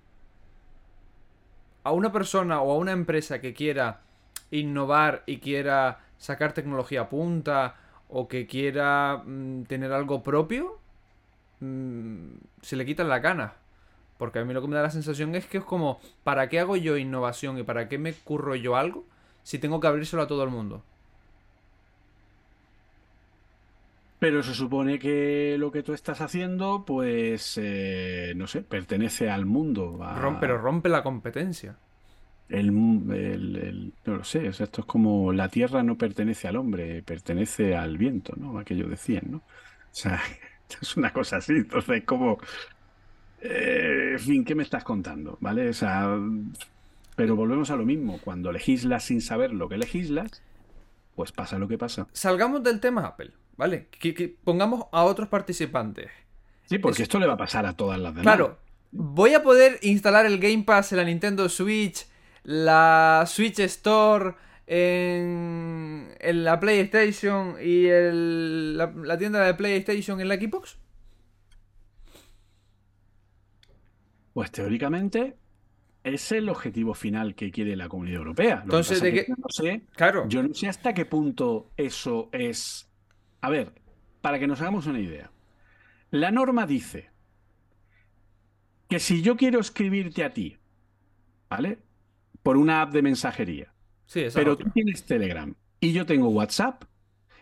a una persona o a una empresa que quiera innovar y quiera sacar tecnología a punta o que quiera mm, tener algo propio, mm, se le quitan la gana. Porque a mí lo que me da la sensación es que es como, ¿para qué hago yo innovación y para qué me curro yo algo si tengo que abrírselo a todo el mundo? Pero se supone que lo que tú estás haciendo, pues, eh, no sé, pertenece al mundo. pero rompe la competencia. El, no lo sé, esto es como la tierra no pertenece al hombre, pertenece al viento, ¿no? Aquello decían, ¿no? O sea, es una cosa así, entonces como eh, en fin, ¿qué me estás contando? ¿Vale? O sea, pero volvemos a lo mismo. Cuando legislas sin saber lo que legislas, pues pasa lo que pasa. Salgamos del tema Apple, ¿vale? Que, que pongamos a otros participantes. Sí, porque esto le va a pasar a todas las demás. Claro, voy a poder instalar el Game Pass en la Nintendo Switch, la Switch Store en, en la PlayStation y el- la, la tienda de PlayStation en la Xbox. Pues teóricamente es el objetivo final que quiere la Comunidad Europea. Lo Entonces, ¿de que yo no sé, Claro. yo no sé hasta qué punto eso es. A ver, para que nos hagamos una idea. La norma dice que si yo quiero escribirte a ti, ¿vale? Por una app de mensajería, Sí, pero tú tienes Telegram y yo tengo WhatsApp,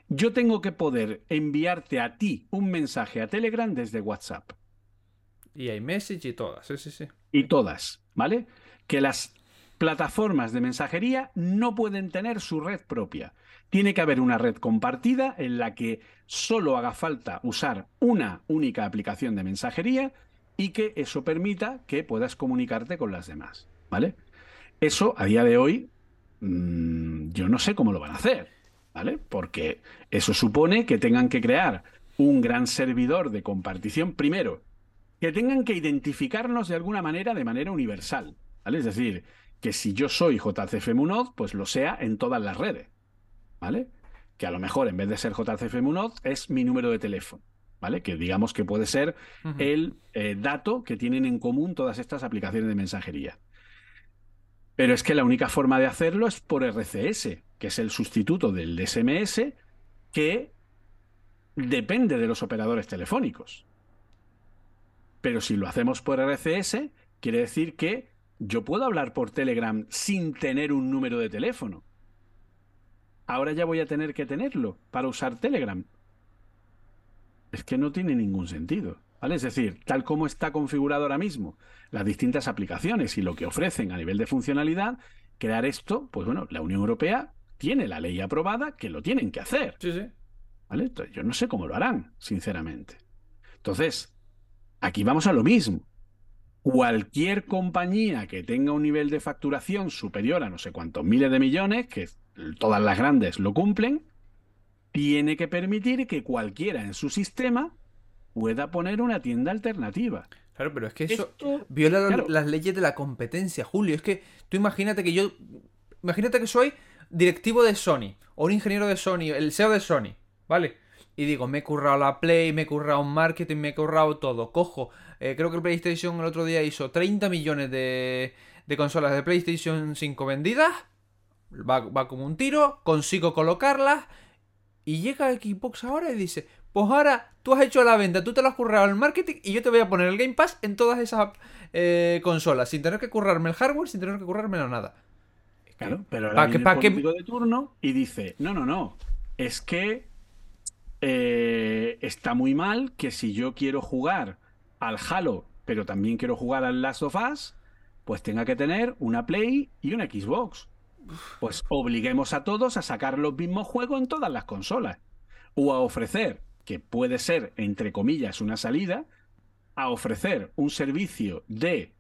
yo tengo que poder enviarte a ti un mensaje a Telegram desde WhatsApp. Y iMessage y todas, sí, sí, sí. y todas, ¿vale? Que las plataformas de mensajería no pueden tener su red propia. Tiene que haber una red compartida en la que solo haga falta usar una única aplicación de mensajería y que eso permita que puedas comunicarte con las demás, ¿vale? Eso a día de hoy mm, yo no sé cómo lo van a hacer, ¿vale? Porque eso supone que tengan que crear un gran servidor de compartición primero que tengan que identificarnos de alguna manera de manera universal, ¿vale? Es decir, que si yo soy JCF Munoz, pues lo sea en todas las redes, ¿vale? Que a lo mejor en vez de ser JCF Munoz es mi número de teléfono, ¿vale? Que digamos que puede ser el eh, dato que tienen en común todas estas aplicaciones de mensajería. Pero es que la única forma de hacerlo es por RCS, que es el sustituto del SMS que depende de los operadores telefónicos. Pero si lo hacemos por RCS, quiere decir que yo puedo hablar por Telegram sin tener un número de teléfono. Ahora ya voy a tener que tenerlo para usar Telegram. Es que no tiene ningún sentido. ¿vale? Es decir, tal como está configurado ahora mismo las distintas aplicaciones y lo que ofrecen a nivel de funcionalidad, crear esto, pues bueno, la Unión Europea tiene la ley aprobada que lo tienen que hacer. Sí, sí. ¿Vale? Entonces, yo no sé cómo lo harán, sinceramente. Entonces, aquí vamos a lo mismo. Cualquier compañía que tenga un nivel de facturación superior a no sé cuántos miles de millones, que todas las grandes lo cumplen, tiene que permitir que cualquiera en su sistema pueda poner una tienda alternativa. Claro, pero es que eso Esto- viola claro. las leyes de la competencia, Julio. Es que tú imagínate que yo. Imagínate que soy directivo de Sony, o un ingeniero de Sony, el CEO de Sony, ¿vale? Y digo, me he currado la Play, me he currado marketing, me he currado todo. Cojo, eh, creo que el PlayStation el otro día hizo 30 millones de, de consolas de PlayStation 5 vendidas. Va, va como un tiro, consigo colocarlas. Y llega Xbox ahora y dice, pues ahora tú has hecho la venta, tú te lo has currado el marketing y yo te voy a poner el Game Pass en todas esas eh, consolas, sin tener que currarme el hardware, sin tener que currarme nada. Claro, pero ahora ¿Pa' viene qué- pa' el político de turno y dice, no, no, no, es que eh, está muy mal que si yo quiero jugar al Halo, pero también quiero jugar al Last of Us, pues tenga que tener una Play y una Xbox. Pues obliguemos a todos a sacar los mismos juegos en todas las consolas. O a ofrecer, que puede ser, entre comillas, una salida, a ofrecer un servicio de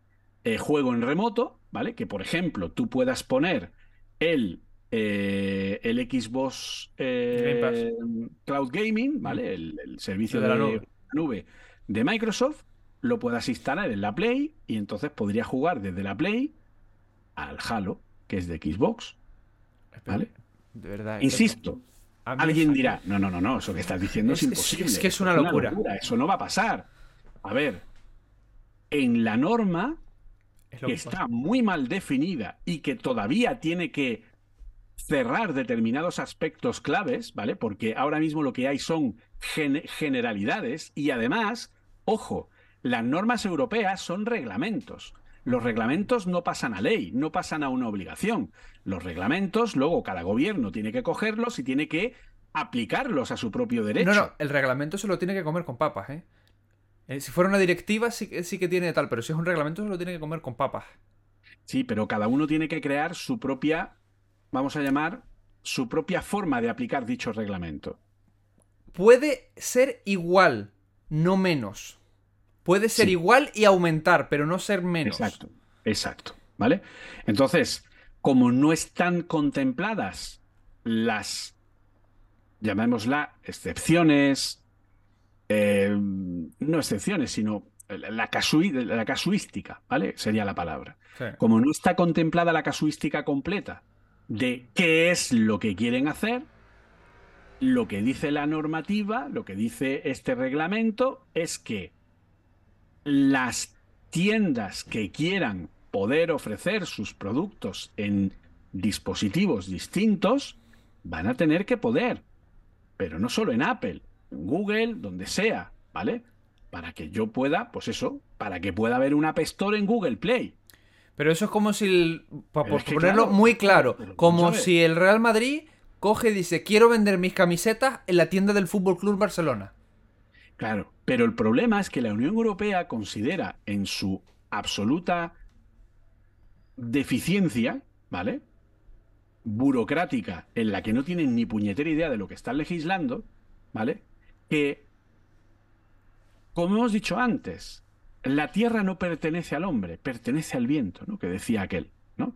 eh, juego en remoto, ¿vale? Que por ejemplo tú puedas poner el, eh, el Xbox eh, Cloud Gaming, ¿vale? El, el servicio de de la nube. nube. de Microsoft, lo puedas instalar en la Play y entonces podría jugar desde la Play al Halo, que es de Xbox, ¿vale? De verdad. Insisto, Alguien dirá, no, no, no, no, eso que estás diciendo es, imposible. es que es una locura. Eso no va a pasar. A ver, en la norma que está muy mal definida y que todavía tiene que cerrar determinados aspectos claves, ¿vale? Porque ahora mismo lo que hay son gen- generalidades y además, ojo, las normas europeas son reglamentos. Los reglamentos no pasan a ley, no pasan a una obligación. Los reglamentos, luego cada gobierno tiene que cogerlos y tiene que aplicarlos a su propio derecho. No, no, el reglamento se lo tiene que comer con papas, ¿eh? Eh, Si fuera una directiva sí, que- sí que tiene tal, pero si es un reglamento se lo tiene que comer con papas. Sí, pero cada uno tiene que crear su propia, vamos a llamar, su propia forma de aplicar dicho reglamento. Puede ser igual, no menos. puede ser Sí. igual y aumentar, pero no ser menos. Exacto, exacto, ¿vale? Entonces, como no están contempladas las, llamémosla, excepciones, eh, no excepciones, sino la, casuística, ¿vale? Sería la palabra. Sí. Como no está contemplada la casuística completa de qué es lo que quieren hacer, lo que dice la normativa, lo que dice este reglamento, es que las tiendas que quieran poder ofrecer sus productos en dispositivos distintos van a tener que poder, pero no solo en Apple, en Google, donde sea, ¿vale? Para que yo pueda, pues eso, para que pueda haber una App Store en Google Play. Pero eso es como si, el- pa- Pero por ponerlo claro, muy claro, como si el Real Madrid coge y dice, quiero vender mis camisetas en la tienda del Fútbol Club Barcelona. Claro, pero el problema es que la Unión Europea considera en su absoluta deficiencia, ¿vale? Burocrática, en la que no tienen ni puñetera idea de lo que están legislando, ¿vale? Que, como hemos dicho antes, la tierra no pertenece al hombre, pertenece al viento, ¿no? Que decía aquel, ¿no?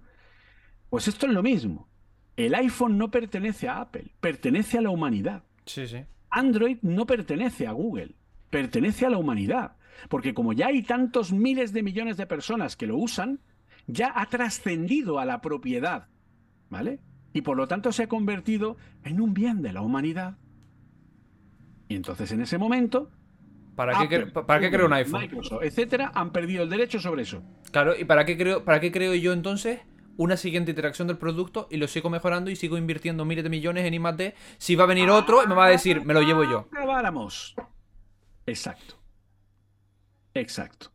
Pues esto es lo mismo. El iPhone no pertenece a Apple, pertenece a la humanidad. Sí, sí. Android no pertenece a Google, pertenece a la humanidad. Porque como ya hay tantos miles de millones de personas que lo usan, ya ha trascendido a la propiedad, ¿vale? Y por lo tanto se ha convertido en un bien de la humanidad. Y entonces en ese momento, ¿Para qué, Apple, ¿para qué creo un iPhone? Microsoft, etcétera, han perdido el derecho sobre eso. Claro, ¿y para qué creo, para qué creo yo entonces una siguiente interacción del producto y lo sigo mejorando y sigo invirtiendo miles de millones en I+D? Si va a venir otro y me va a decir, me lo llevo yo. Acabáramos. Exacto. Exacto.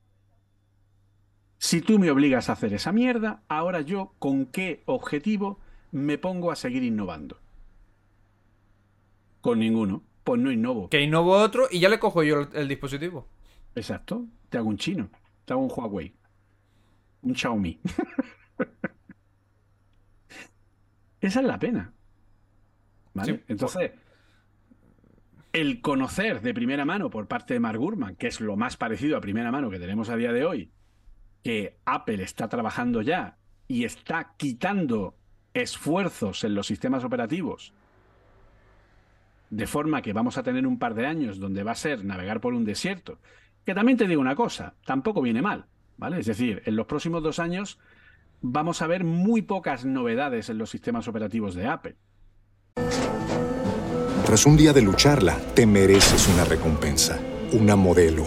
Si tú me obligas a hacer esa mierda, ahora yo, ¿con qué objetivo me pongo a seguir innovando? Con ninguno. Pues no innovo. Que innovo otro y ya le cojo yo el, el dispositivo. Exacto. Te hago un chino. Te hago un Huawei. Un Xiaomi. Esa es la pena. ¿Vale? Sí, Entonces, el conocer de primera mano por parte de Mark Gurman, que es lo más parecido a primera mano que tenemos a día de hoy, que Apple está trabajando ya y está quitando esfuerzos en los sistemas operativos, de forma que vamos a tener un par de años donde va a ser navegar por un desierto. Que también te digo una cosa, tampoco viene mal, ¿vale? Es decir, en los próximos dos años vamos a ver muy pocas novedades en los sistemas operativos de Apple. Tras un día de lucharla, te mereces una recompensa, una modelo,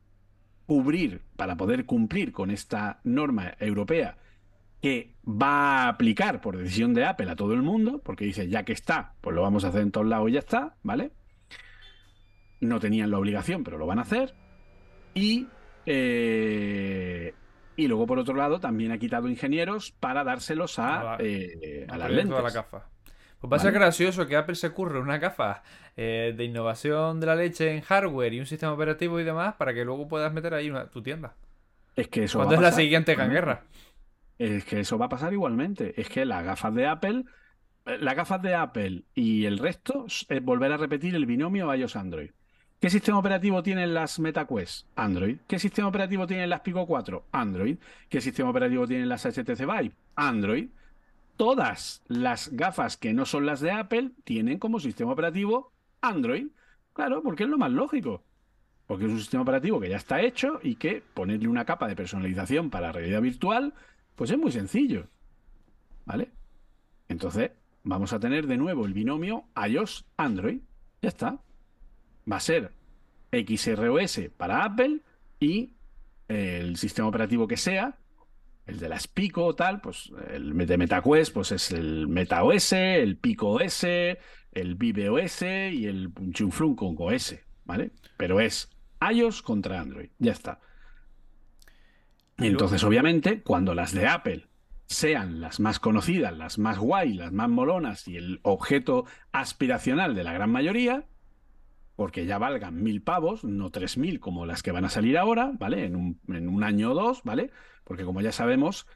cubrir, para poder cumplir con esta norma europea que va a aplicar por decisión de Apple a todo el mundo, porque dice, ya que está, pues lo vamos a hacer en todos lados y ya está, ¿vale? No tenían la obligación, pero lo van a hacer. Y, eh, y luego, por otro lado, también ha quitado ingenieros para dárselos a, A la- eh, a las lentes. la gafa. Pues va a ser gracioso que Apple se curre una gafa eh, de innovación de la leche en hardware y un sistema operativo y demás para que luego puedas meter ahí una- tu tienda. Es que eso ¿Cuándo va es a la pasar siguiente igualmente. ganguerra? Es que eso va a pasar igualmente. Es que las gafas de Apple, eh, las gafas de Apple y el resto es volver a repetir el binomio iOS-Android. ¿Qué sistema operativo tienen las MetaQuest? Android. ¿Qué sistema operativo tienen las Pico 4? Android. ¿Qué sistema operativo tienen las HTC Vive? Android. Todas las gafas que no son las de Apple tienen como sistema operativo Android. Claro, porque es lo más lógico. Porque es un sistema operativo que ya está hecho y que ponerle una capa de personalización para realidad virtual, pues es muy sencillo. ¿Vale? Entonces, vamos a tener de nuevo el binomio iOS-Android. Ya está. Va a ser XROS para Apple y el sistema operativo que sea, el de las Pico o tal, pues el de MetaQuest, pues es el MetaOS, el Pico OS, el Vive OS y el Chunflun con OS, ¿vale? Pero es iOS contra Android, ya está. Y Entonces, obviamente, cuando las de Apple sean las más conocidas, las más guay, las más molonas y el objeto aspiracional de la gran mayoría, porque ya valgan mil pavos, no tres mil como las que van a salir ahora, ¿vale? En un, en un año o dos, ¿vale? Porque como ya sabemos,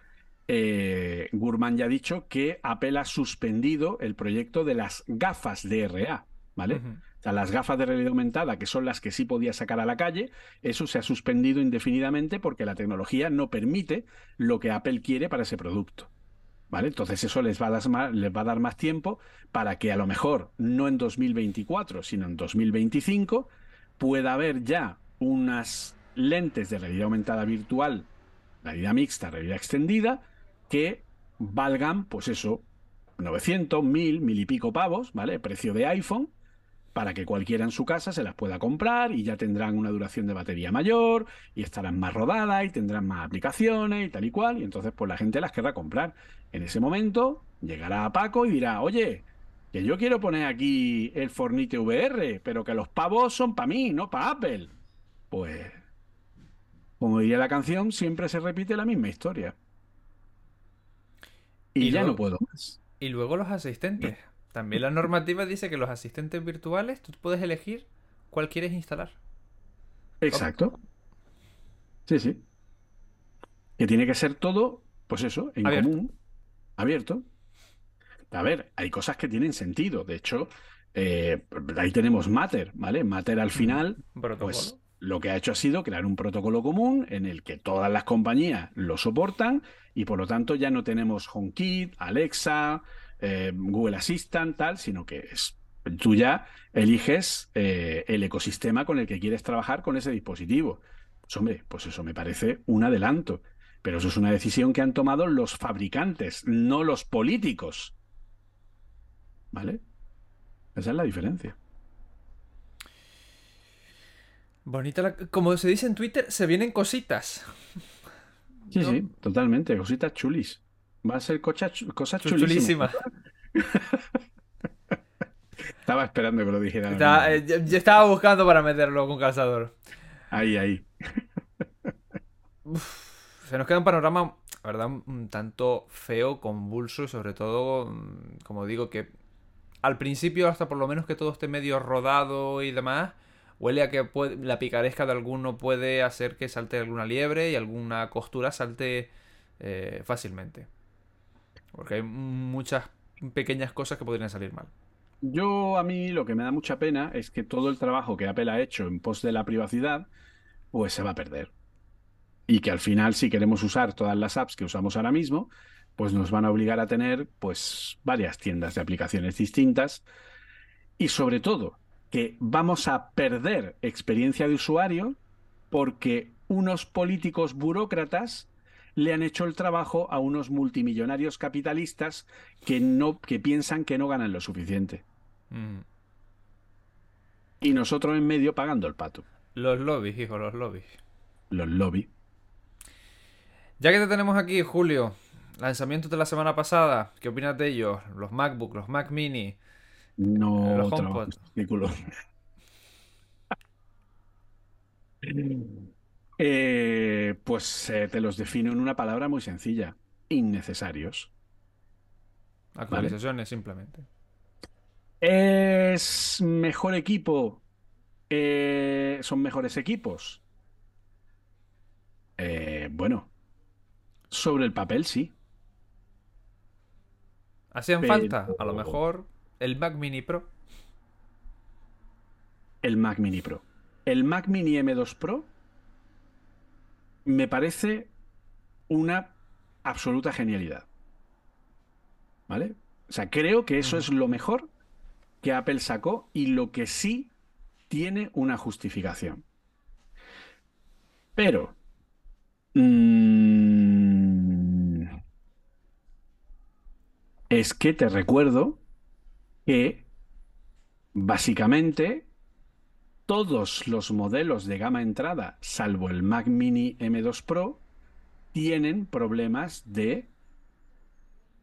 eh, Gurman ya ha dicho que Apple ha suspendido el proyecto de las gafas ¿vale? Ujú. O sea, las gafas de realidad aumentada, que son las que sí podía sacar a la calle, eso se ha suspendido indefinidamente porque la tecnología no permite lo que Apple quiere para ese producto. ¿Vale? Entonces eso les va, a dar más, les va a dar más tiempo para que a lo mejor no en 2024, sino en 2025 pueda haber ya unas lentes de realidad aumentada virtual, realidad mixta, realidad extendida, que valgan, pues eso, 900, 1000, mil y pico pavos, ¿vale? Precio de iPhone, para que cualquiera en su casa se las pueda comprar y ya tendrán una duración de batería mayor y estarán más rodadas y tendrán más aplicaciones y tal y cual. Y entonces, pues la gente las querrá comprar. En ese momento llegará a Paco y dirá, oye, que yo quiero poner aquí el Fornite VR, pero que los pavos son para mí, no para Apple. Pues, como diría la canción, siempre se repite la misma historia. Y, Y ya luego- no puedo más. Y luego los asistentes. También la normativa dice que los asistentes virtuales tú puedes elegir cuál quieres instalar. Exacto. Sí, sí. Que tiene que ser todo, pues eso, en Abierto. común, abierto. A ver, hay cosas que tienen sentido. De hecho, eh, ahí tenemos Matter, ¿vale? Matter al final, Un protocolo. pues lo que ha hecho ha sido crear un protocolo común en el que todas las compañías lo soportan y por lo tanto ya no tenemos HomeKit, Alexa, eh, Google Assistant, tal, sino que es, tú ya eliges eh, el ecosistema con el que quieres trabajar con ese dispositivo. Pues hombre, pues eso me parece un adelanto. Pero eso es una decisión que han tomado los fabricantes, no los políticos. ¿Vale? Esa es la diferencia. Bonita la- Como se dice en Twitter, se vienen cositas. Sí, ¿No? sí, totalmente. Cositas chulis. Va a ser cocha- cosas Chu- chulísimas. Chulísimas. Estaba esperando que lo dijera. Está- eh, yo, yo estaba buscando para meterlo con calzador. Ahí, ahí. Se nos queda un panorama, la verdad, un tanto feo, convulso y sobre todo, mm, como digo, que al principio, hasta por lo menos que todo esté medio rodado y demás, huele a que la picaresca de alguno puede hacer que salte alguna liebre y alguna costura salte eh, fácilmente. Porque hay muchas pequeñas cosas que podrían salir mal. Yo a mí lo que me da mucha pena es que todo el trabajo que Apple ha hecho en pos de la privacidad, pues se va a perder. Y que al final, si queremos usar todas las apps que usamos ahora mismo, pues nos van a obligar a tener pues varias tiendas de aplicaciones distintas. Y sobre todo, que vamos a perder experiencia de usuario porque unos políticos burócratas le han hecho el trabajo a unos multimillonarios capitalistas que no que piensan que no ganan lo suficiente Mm. y nosotros en medio pagando el pato Los lobbies, hijo, los lobbies. los lobby Ya que te tenemos aquí, Julio, lanzamientos de la semana pasada, ¿qué opinas de ellos? Los MacBook, los Mac Mini. No trabajo. Eh, pues eh, te los defino en una palabra muy sencilla innecesarios Actualizaciones, simplemente. ¿Es mejor equipo? Eh, ¿Son mejores equipos? Eh, bueno, sobre el papel sí. ¿Hacían Pero- falta? A lo mejor el Mac Mini Pro. El Mac Mini Pro. El Mac Mini M2 Pro me parece una absoluta genialidad. ¿Vale? O sea, creo que eso es lo mejor que Apple sacó y lo que sí tiene una justificación. Pero... mm, es que te recuerdo que básicamente todos los modelos de gama entrada, salvo el Mac Mini M2 Pro, tienen problemas de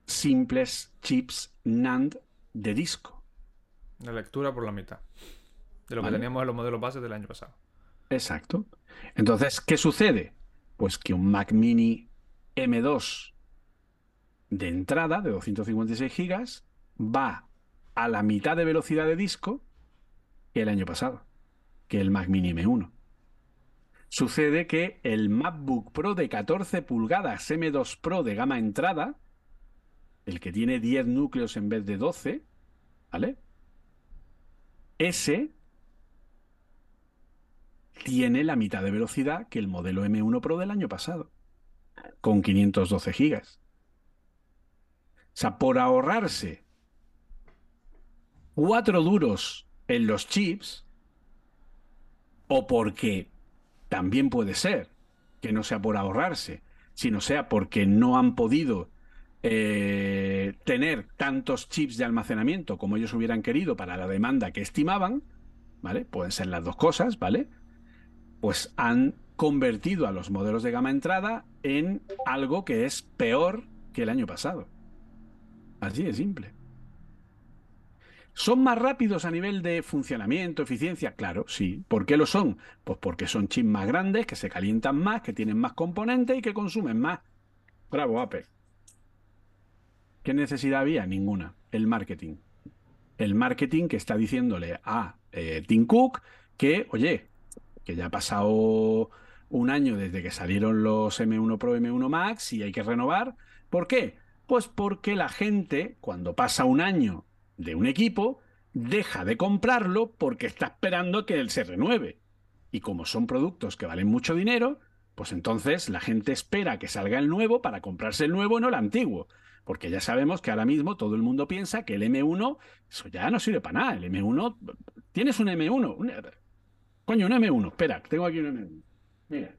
simples chips NAND de disco. La lectura por la mitad. De lo Vale. que teníamos en los modelos bases del año pasado. Exacto. Entonces, ¿qué sucede? Pues que un Mac Mini M2 de entrada de 256 gigas va a la mitad de velocidad de disco que el año pasado, que el Mac Mini M1. Sucede que el MacBook Pro de 14 pulgadas M2 Pro de gama entrada, el que tiene 10 núcleos en vez de 12, ¿vale? Ese tiene la mitad de velocidad que el modelo M1 Pro del año pasado, con 512 gigas. O sea, por ahorrarse cuatro duros en los chips, o porque también puede ser que no sea por ahorrarse, sino sea porque no han podido eh, tener tantos chips de almacenamiento como ellos hubieran querido para la demanda que estimaban, ¿vale? Pueden ser las dos cosas, ¿vale? Pues han convertido a los modelos de gama entrada en algo que es peor que el año pasado. Así de simple. ¿Son más rápidos a nivel de funcionamiento, eficiencia? Claro, sí. ¿Por qué lo son? Pues porque son chips más grandes, que se calientan más, que tienen más componentes y que consumen más. Bravo, Apple. ¿Qué necesidad había? Ninguna. El marketing. El marketing que está diciéndole a eh, Tim Cook que, oye, que ya ha pasado un año desde que salieron los M1 Pro, M1 Max y hay que renovar. ¿Por qué? Pues porque la gente, cuando pasa un año de un equipo, deja de comprarlo porque está esperando que él se renueve. Y como son productos que valen mucho dinero, pues entonces la gente espera que salga el nuevo para comprarse el nuevo, no el antiguo. Porque ya sabemos que ahora mismo todo el mundo piensa que el M1, eso ya no sirve para nada. El M1, tienes un M1. un- coño, un M1. Espera, tengo aquí un M1. Mira.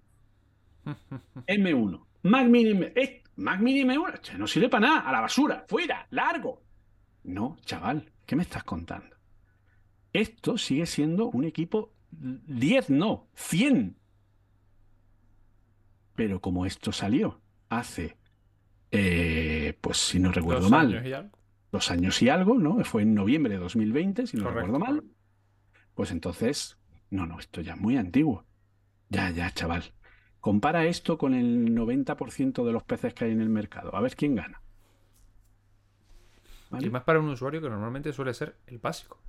M1. Mac Mini, eh, Mac Mini M1. che, No sirve para nada. A la basura. Fuera. Largo. No, chaval. ¿Qué me estás contando? Esto sigue siendo un equipo 10, no, 100. Pero como esto salió hace, eh, pues si no recuerdo Dos mal, años dos años y algo, ¿no? Fue en noviembre de 2020, si no Correcto, recuerdo mal. Pues entonces, no, no, esto ya es muy antiguo. Ya, ya, chaval. Compara esto con el 90% de los peces que hay en el mercado. A ver quién gana. ¿Vale? Y más para un usuario que normalmente suele ser el básico.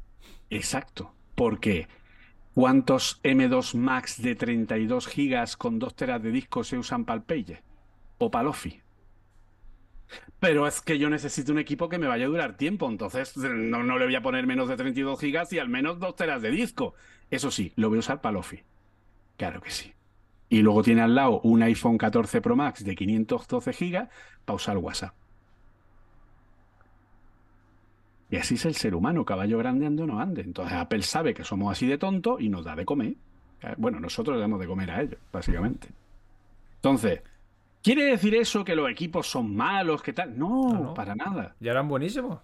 Exacto. Porque ¿cuántos M2 Max de 32 gigas con 2 teras de disco se usan para el Pages? O para el Office? Pero es que yo necesito un equipo que me vaya a durar tiempo, entonces no, no le voy a poner menos de 32 gigas y al menos 2 teras de disco. Eso sí, lo voy a usar para el Office. Claro que sí. Y luego tiene al lado un iPhone 14 Pro Max de 512 gigas para usar WhatsApp. Y así es el ser humano, caballo grande ando no ande. Entonces Apple sabe que somos así de tontos y nos da de comer. Eh, Bueno, nosotros le damos de comer a ellos, básicamente. Entonces, ¿quiere decir eso que los equipos son malos? ¿Qué tal? No, No, no. para nada. Ya eran buenísimos.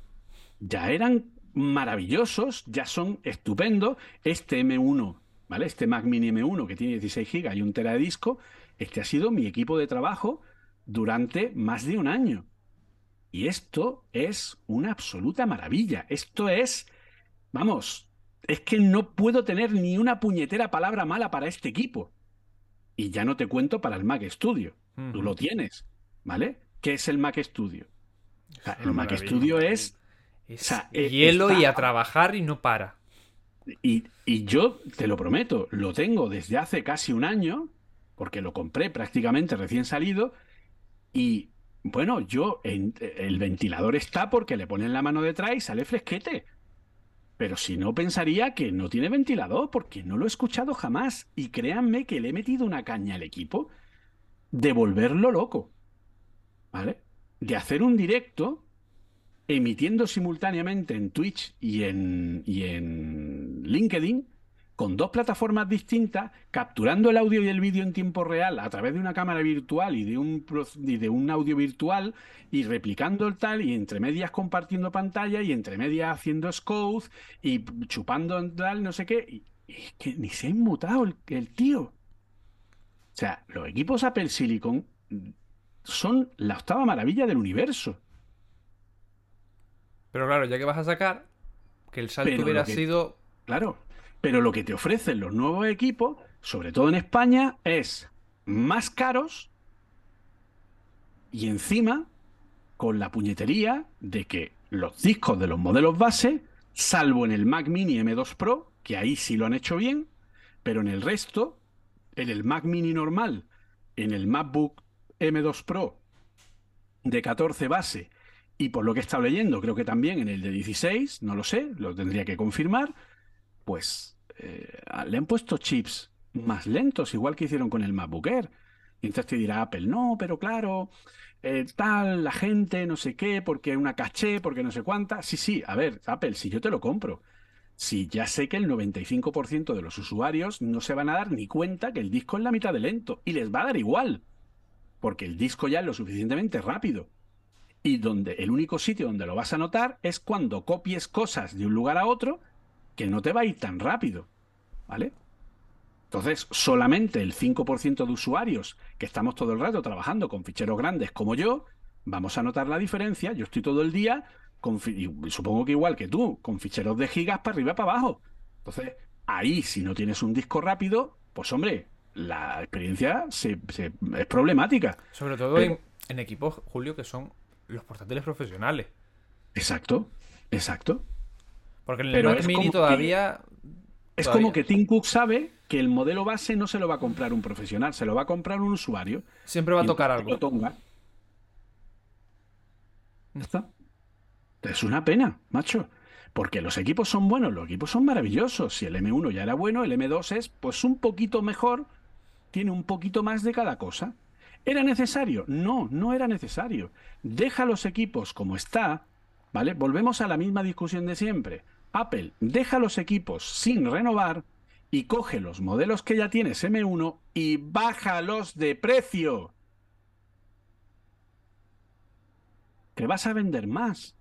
Ya eran maravillosos, ya son estupendos. Este M1, ¿vale? Este Mac Mini M1 que tiene 16 GB y un tera de disco, este ha sido mi equipo de trabajo durante más de un año. Y esto es una absoluta maravilla. Esto es, vamos, es que no puedo tener ni una puñetera palabra mala para este equipo. Y ya no te cuento para el Mac Studio. Tú lo tienes, ¿vale? ¿Qué es el Mac Studio? O sea, Es el Mac. Studio es Es O sea, eh, hielo y a trabajar y no para. Y, y yo te lo prometo, lo tengo desde hace casi un año, porque lo compré prácticamente recién salido, y bueno, yo, el ventilador está porque le ponen la mano detrás y sale fresquete. Pero si no, pensaría que no tiene ventilador, porque no lo he escuchado jamás. Y créanme que le he metido una caña al equipo de volverlo loco. ¿Vale? De hacer un directo emitiendo simultáneamente en Twitch y en, y en LinkedIn con dos plataformas distintas, capturando el audio y el vídeo en tiempo real a través de una cámara virtual y de un, pro- y de un audio virtual y replicando el tal y entre medias compartiendo pantalla y entre medias haciendo scout y chupando tal, no sé qué. Y, y es que ni se ha inmutado el, el tío. O sea, los equipos Apple Silicon son la octava maravilla del universo. Pero claro, ya que vas a sacar, que el salto Pero hubiera que- sido. Claro, pero lo que te ofrecen los nuevos equipos, sobre todo en España, es más caros y encima con la puñetería de que los discos de los modelos base, salvo en el Mac Mini M2 Pro, que ahí sí lo han hecho bien, pero en el resto, en el Mac Mini normal, en el MacBook M2 Pro de 14 base y por lo que he estado leyendo, creo que también en el de 16, no lo sé, lo tendría que confirmar, pues eh, le han puesto chips más lentos, igual que hicieron con el MacBook Air. Y entonces te dirá Apple, no, pero claro, eh, tal, la gente, no sé qué, porque una caché, porque no sé cuánta. Sí, sí, a ver, Apple, si yo te lo compro. Si ya sé que el 95% de los usuarios no se van a dar ni cuenta que el disco es la mitad de lento y les va a dar igual, porque el disco ya es lo suficientemente rápido. Y donde el único sitio donde lo vas a notar es cuando copies cosas de un lugar a otro que no te va a ir tan rápido. ¿Vale? Entonces, solamente el 5% de usuarios que estamos todo el rato trabajando con ficheros grandes como yo, vamos a notar la diferencia. Yo estoy todo el día, con, y supongo que igual que tú, con ficheros de gigas para arriba y para abajo. Entonces, ahí, si no tienes un disco rápido, pues hombre, la experiencia se- se- es problemática. Sobre todo Pero- en, en equipos, Julio, que son los portátiles profesionales. Exacto, exacto. Porque en el Pero Mac Mini como que- todavía. Es todavía- como que Tim Cook sabe que el modelo base no se lo va a comprar un profesional, se lo va a comprar un usuario. Siempre va a tocar algo. lo está. Es una pena, macho. Porque los equipos son buenos, los equipos son maravillosos. Si el M1 ya era bueno, el M2 es pues un poquito mejor, tiene un poquito más de cada cosa. ¿Era necesario? No, no era necesario. Deja los equipos como está, ¿vale? Volvemos a la misma discusión de siempre. Apple deja los equipos sin renovar y coge los modelos que ya tienes M1 y bájalos de precio. Que vas a vender más.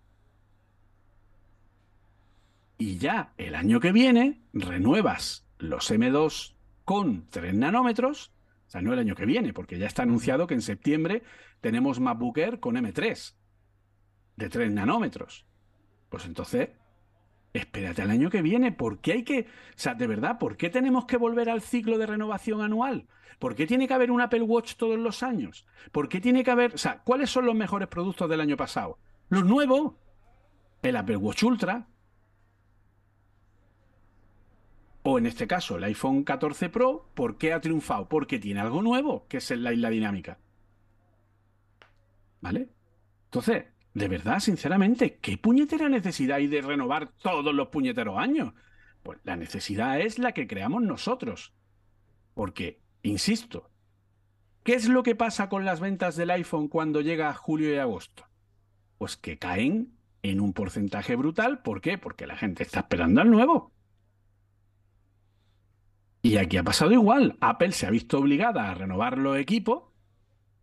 Y ya el año que viene renuevas los M2 con 3 nanómetros. O sea, no el año que viene, porque ya está anunciado que en septiembre tenemos MacBook Air con M3 de 3 nanómetros. Pues entonces, espérate al año que viene. ¿Por qué hay que.? O sea, de verdad, ¿por qué tenemos que volver al ciclo de renovación anual? ¿Por qué tiene que haber un Apple Watch todos los años? ¿Por qué tiene que haber. O sea, ¿cuáles son los mejores productos del año pasado? Los nuevos. El Apple Watch Ultra. O en este caso, el iPhone 14 Pro, ¿por qué ha triunfado? Porque tiene algo nuevo, que es la isla dinámica. ¿Vale? Entonces, de verdad, sinceramente, ¿qué puñetera necesidad hay de renovar todos los puñeteros años? Pues la necesidad es la que creamos nosotros. Porque, insisto, ¿qué es lo que pasa con las ventas del iPhone cuando llega julio y agosto? Pues que caen en un porcentaje brutal. ¿Por qué? Porque la gente está esperando al nuevo. Y aquí ha pasado igual. Apple se ha visto obligada a renovar los equipos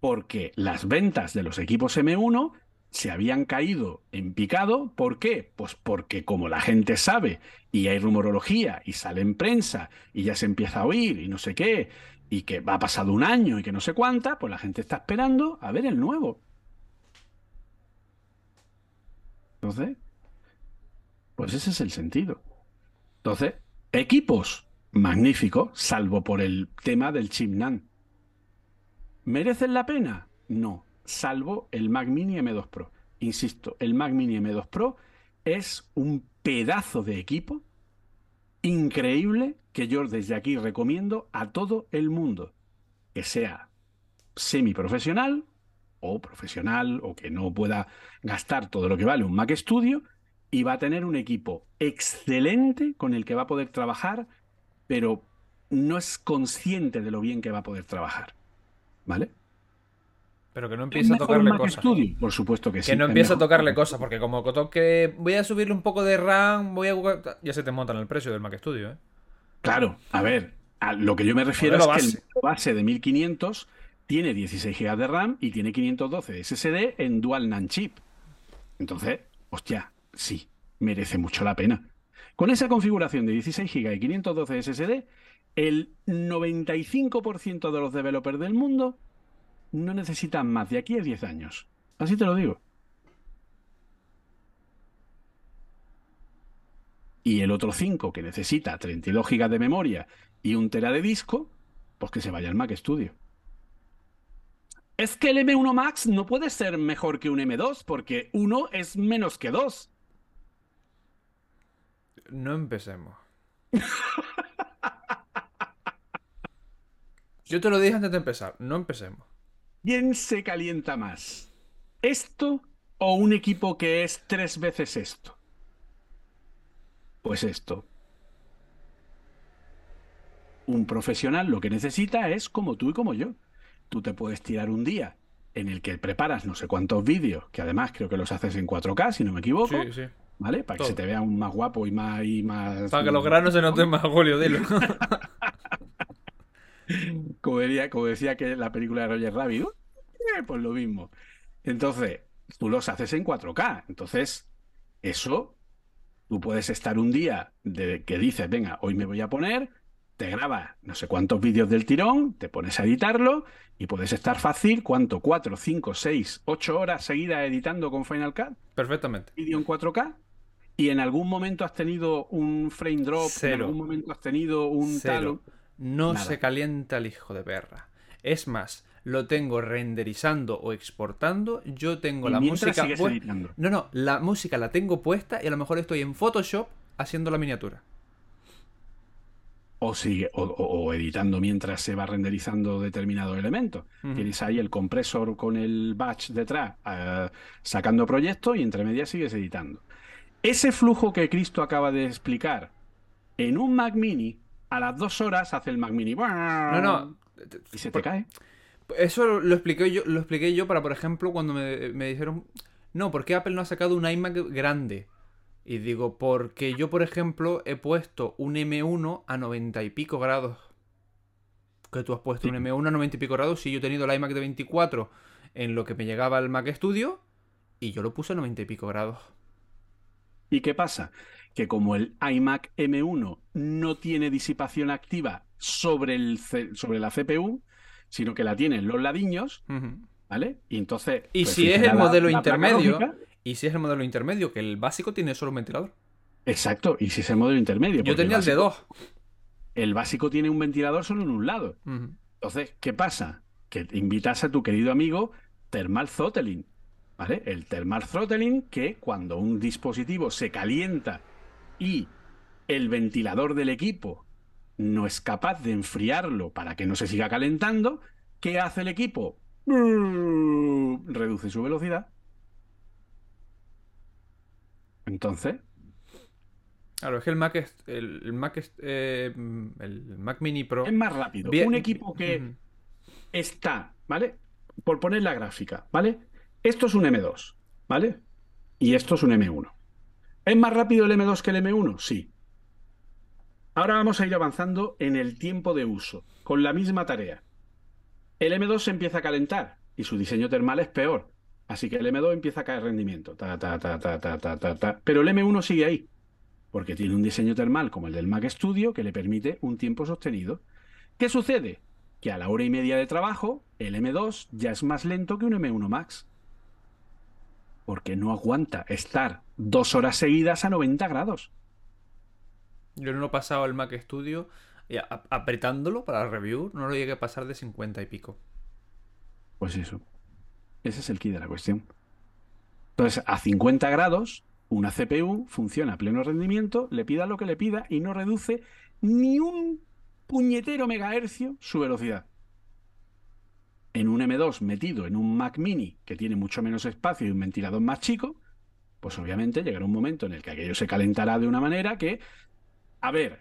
porque las ventas de los equipos M1 se habían caído en picado. ¿Por qué? Pues porque como la gente sabe y hay rumorología y sale en prensa y ya se empieza a oír y no sé qué, y que va pasado un año y que no sé cuánta, pues la gente está esperando a ver el nuevo. Entonces, pues ese es el sentido. Entonces, equipos magníficos, salvo por el tema del chip NAND. ¿Merecen la pena? No, salvo el Mac Mini M2 Pro. Insisto, el Mac Mini M2 Pro es un pedazo de equipo increíble que yo desde aquí recomiendo a todo el mundo, que sea semiprofesional o profesional o que no pueda gastar todo lo que vale un Mac Studio y va a tener un equipo excelente con el que va a poder trabajar, pero no es consciente de lo bien que va a poder trabajar. ¿Vale? Pero que no empiece a tocarle cosas. Por supuesto que, sí. Que no empiece a tocarle cosas, porque como toque, voy a subirle un poco de RAM, voy a. Ya se te montan el precio del Mac Studio, ¿eh? Claro, a ver, a lo que yo me refiero es que el base de 1500 tiene 16 GB de RAM y tiene 512 de SSD en Dual NAND chip. Entonces, hostia, sí, merece mucho la pena. Con esa configuración de 16 GB y 512 de SSD, el 95% de los developers del mundo no necesitan más de aquí a 10 años. Así te lo digo. Y el otro 5 que necesita 32 GB de memoria y un tera de disco, pues que se vaya al Mac Studio. Es que el M1 Max no puede ser mejor que un M2 porque uno es menos que dos. No empecemos. Yo te lo dije antes de empezar, no empecemos. ¿Quién se calienta más? ¿Esto o un equipo que es tres veces esto? Pues esto. Un profesional lo que necesita es como tú y como yo. Tú te puedes tirar un día en el que preparas no sé cuántos vídeos, que además creo que los haces en 4K, si no me equivoco. Sí, sí. ¿Vale? Para que se te vea un más guapo y más. Y más Para que los granos se noten más, Julio, dilo. como, decía que la película de Roger Rabbit, eh, pues lo mismo. Entonces, tú los haces en 4K. Entonces, eso, tú puedes estar un día de que dices, venga, hoy me voy a poner, te grabas no sé cuántos vídeos del tirón, te pones a editarlo y puedes estar fácil, ¿cuánto? ¿4, 5, 6, 8 horas seguidas editando con Final Cut? Perfectamente. Vídeo en 4K. Y en algún momento has tenido un frame drop, en algún momento has tenido un Cero no se calienta el hijo de perra. Es más, lo tengo renderizando o exportando, yo tengo la música No, no, la música la tengo puesta y a lo mejor estoy en Photoshop haciendo la miniatura. O, sigue, o, editando mientras se va renderizando determinado elemento. Tienes ahí el compresor con el batch detrás, eh, sacando proyectos y entre medias sigues editando. Ese flujo que Cristo acaba de explicar en un Mac Mini a las dos horas hace el Mac Mini. No, no. Y se te cae. Eso lo expliqué yo, lo expliqué yo para, por ejemplo, cuando me, dijeron, no, ¿por qué Apple no ha sacado un iMac grande? Y digo, porque yo, por ejemplo, he puesto un M1 a 90 y pico grados. Que tú has puesto un M1 a 90 y pico grados. Si yo he tenido el iMac de 24 en lo que me llegaba al Mac Studio, y yo lo puse a 90 y pico grados. ¿Y qué pasa? Que como el iMac M1 no tiene disipación activa sobre, el, sobre la CPU, sino que la tienen los ladiños, ¿vale? Y entonces... Y pues, si es el modelo intermedio, y si es el modelo intermedio, que el básico tiene solo un ventilador. Exacto, y si es el modelo intermedio. Yo tenía el, de dos. El básico tiene un ventilador solo en un lado. Entonces, ¿qué pasa? Que invitas a tu querido amigo Thermal Throttling, ¿vale? El Thermal Throttling que cuando un dispositivo se calienta y el ventilador del equipo no es capaz de enfriarlo para que no se siga calentando, ¿qué hace el equipo? Reduce su velocidad. Entonces. Claro, es que el Mac es, el, Mac eh, el Mac Mini Pro es más rápido. Un equipo que está, ¿vale? Por poner la gráfica, ¿vale? Esto es un M2, ¿vale? Y esto es un M1. ¿Es más rápido el M2 que el M1? Sí. Ahora vamos a ir avanzando en el tiempo de uso, con la misma tarea. El M2 se empieza a calentar y su diseño termal es peor. Así que el M2 empieza a caer rendimiento. Ta, ta, ta, Pero el M1 sigue ahí, porque tiene un diseño termal como el del Mac Studio que le permite un tiempo sostenido. ¿Qué sucede? Que a la hora y media de trabajo, el M2 ya es más lento que un M1 Max porque no aguanta estar dos horas seguidas a 90 grados. Yo no lo he pasado al Mac Studio apretándolo para la review, no lo llegué a pasar de 50 y pico. Pues eso. Ese es el key de la cuestión. Entonces, a 50 grados, una CPU funciona a pleno rendimiento, le pida lo que le pida y no reduce ni un puñetero megahercio su velocidad. En un M2 metido en un Mac mini que tiene mucho menos espacio y un ventilador más chico, pues obviamente llegará un momento en el que aquello se calentará de una manera que, a ver,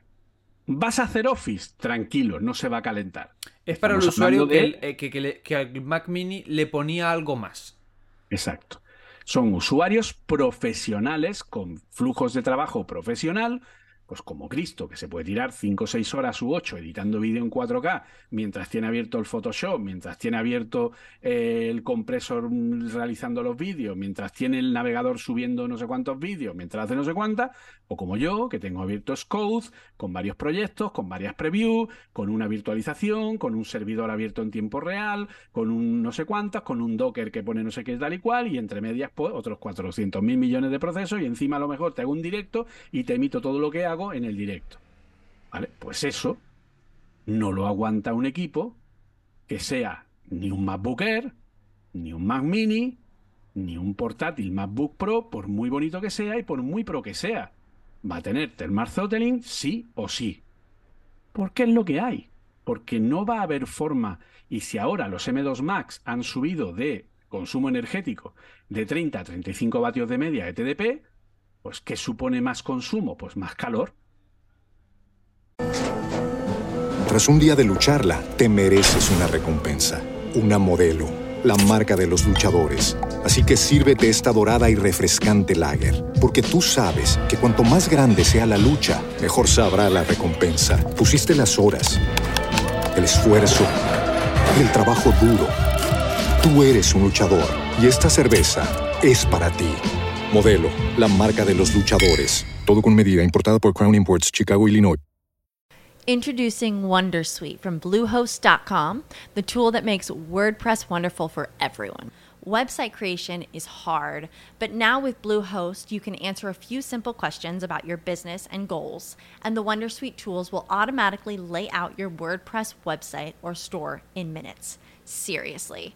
vas a hacer Office, tranquilo, no se va a calentar. Es para el usuario eh, que, que al Mac mini le ponía algo más. Exacto. Son usuarios profesionales con flujos de trabajo profesional pues como Cristo, que se puede tirar 5 o 6 horas u 8 editando vídeo en 4K, mientras tiene abierto el Photoshop, mientras tiene abierto eh, el compresor realizando los vídeos, mientras tiene el navegador subiendo no sé cuántos vídeos, mientras hace no sé cuántas, o como yo, que tengo abierto Scode, con varios proyectos, con varias previews, con una virtualización, con un servidor abierto en tiempo real, con un no sé cuántas, con un Docker que pone no sé qué tal y cual, y entre medias pues otros 400 mil millones de procesos, y encima a lo mejor te hago un directo y te emito todo lo que hago en el directo. ¿Vale? Pues eso no lo aguanta un equipo que sea ni un MacBook Air, ni un Mac Mini, ni un portátil MacBook Pro, por muy bonito que sea y por muy pro que sea. Va a tener Thermal Throttling sí o sí. Porque es lo que hay. Porque no va a haber forma. Y si ahora los M2 Max han subido de consumo energético de 30 a 35 vatios de media de TDP, pues, ¿qué supone más consumo? Pues más calor. Tras un día de lucharla, te mereces una recompensa, una modelo, la marca de los luchadores. Así que sírvete esta dorada y refrescante lager, porque tú sabes que cuanto más grande sea la lucha, mejor sabrá la recompensa. Pusiste las horas, el esfuerzo, el trabajo duro. Tú eres un luchador y esta cerveza es para ti. Modelo, la marca de los luchadores. Todo con medida, importada por Crown Imports, Chicago, Illinois. Introducing Wondersuite from Bluehost.com, the tool that makes WordPress wonderful for everyone. Website creation is hard, but now with Bluehost, you can answer a few simple questions about your business and goals, and the Wondersuite tools will automatically lay out your WordPress website or store in minutes. Seriously.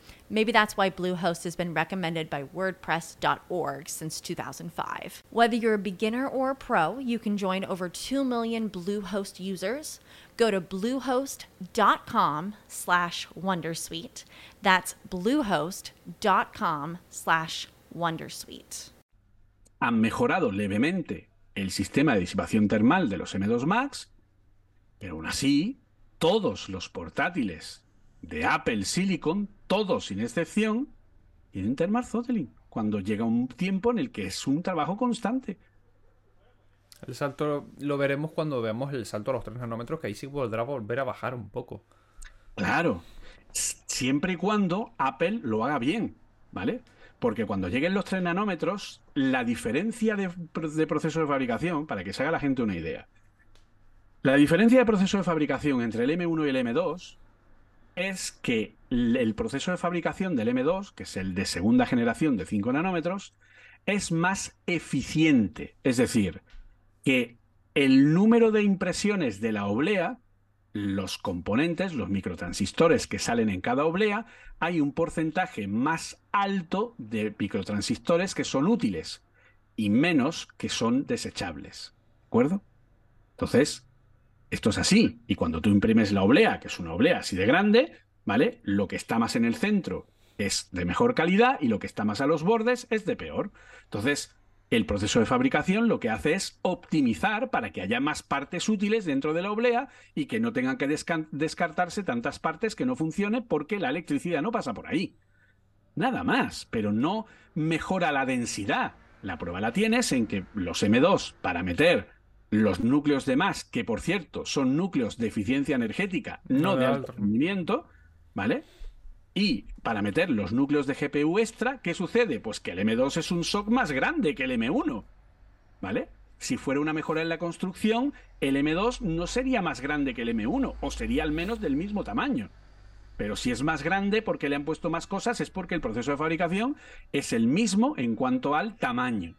Maybe that's why Bluehost has been recommended by WordPress.org since 2005. Whether you're a beginner or a pro, you can join over 2 million Bluehost users. Go to bluehost.com slash wondersuite. That's bluehost.com slash wondersuite. Han mejorado levemente el sistema de disipación termal de los M2 Max, pero aún así, todos los portátiles de Apple Silicon, todos sin excepción, tienen thermal throttling, cuando llega un tiempo en el que es un trabajo constante. El salto lo veremos cuando veamos el salto a los 3 nanómetros, que ahí sí podrá volver a bajar un poco. Claro, siempre y cuando Apple lo haga bien, ¿vale? Porque cuando lleguen los 3 nanómetros, la diferencia de, de proceso de fabricación, para que se haga la gente una idea, la diferencia de proceso de fabricación entre el M1 y el M2 es que el proceso de fabricación del M2, que es el de segunda generación de 5 nanómetros, es más eficiente. Es decir, que el número de impresiones de la oblea, los componentes, los microtransistores que salen en cada oblea, hay un porcentaje más alto de microtransistores que son útiles y menos que son desechables. ¿De acuerdo? Entonces, esto es así. Y cuando tú imprimes la oblea, que es una oblea así de grande, ¿vale? Lo que está más en el centro es de mejor calidad y lo que está más a los bordes es de peor. Entonces, el proceso de fabricación lo que hace es optimizar para que haya más partes útiles dentro de la oblea y que no tengan que descartarse tantas partes que no funcionen porque la electricidad no pasa por ahí. Nada más, pero no mejora la densidad. La prueba la tienes en que los M2 para meter los núcleos de más, que por cierto son núcleos de eficiencia energética, no, de alto rendimiento, ¿vale? Y para meter los núcleos de GPU extra, ¿qué sucede? Pues que el M2 es un SOC más grande que el M1, ¿vale? si fuera una mejora en la construcción, el M2 no sería más grande que el M1, o sería al menos del mismo tamaño. Pero si es más grande porque le han puesto más cosas, es porque el proceso de fabricación es el mismo en cuanto al tamaño.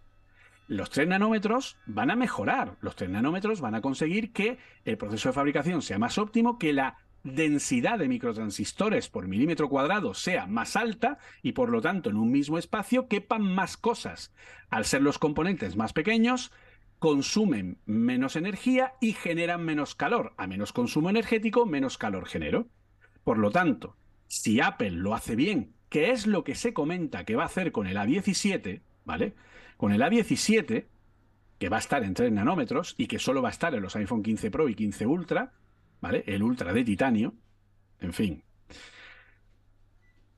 Los 3 nanómetros van a mejorar. Los 3 nanómetros van a conseguir que el proceso de fabricación sea más óptimo, que la densidad de microtransistores por milímetro cuadrado sea más alta y por lo tanto en un mismo espacio quepan más cosas. Al ser los componentes más pequeños, consumen menos energía y generan menos calor. A menos consumo energético, menos calor genero. Por lo tanto, si Apple lo hace bien, que es lo que se comenta que va a hacer con el A17, ¿vale? Con el A17, que va a estar en 3 nanómetros y que solo va a estar en los iPhone 15 Pro y 15 Ultra, ¿vale? El Ultra de titanio, en fin.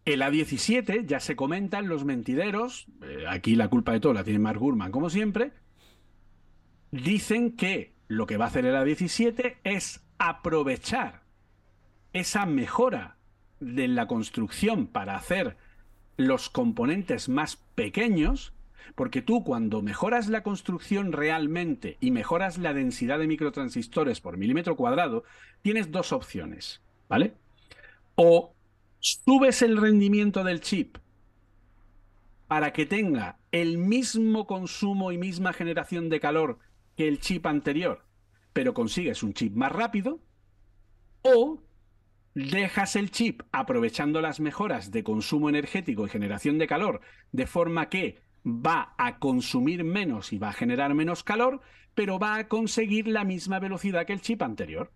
El A17 ya se comenta en los mentideros, eh, aquí la culpa de todo la tiene Mark Gurman como siempre, dicen que lo que va a hacer el A17 es aprovechar esa mejora de la construcción para hacer los componentes más pequeños, porque tú cuando mejoras la construcción realmente y mejoras la densidad de microtransistores por milímetro cuadrado, tienes dos opciones, ¿vale? O subes el rendimiento del chip para que tenga el mismo consumo y misma generación de calor que el chip anterior, pero consigues un chip más rápido, o dejas el chip aprovechando las mejoras de consumo energético y generación de calor, de forma que va a consumir menos y va a generar menos calor, pero va a conseguir la misma velocidad que el chip anterior.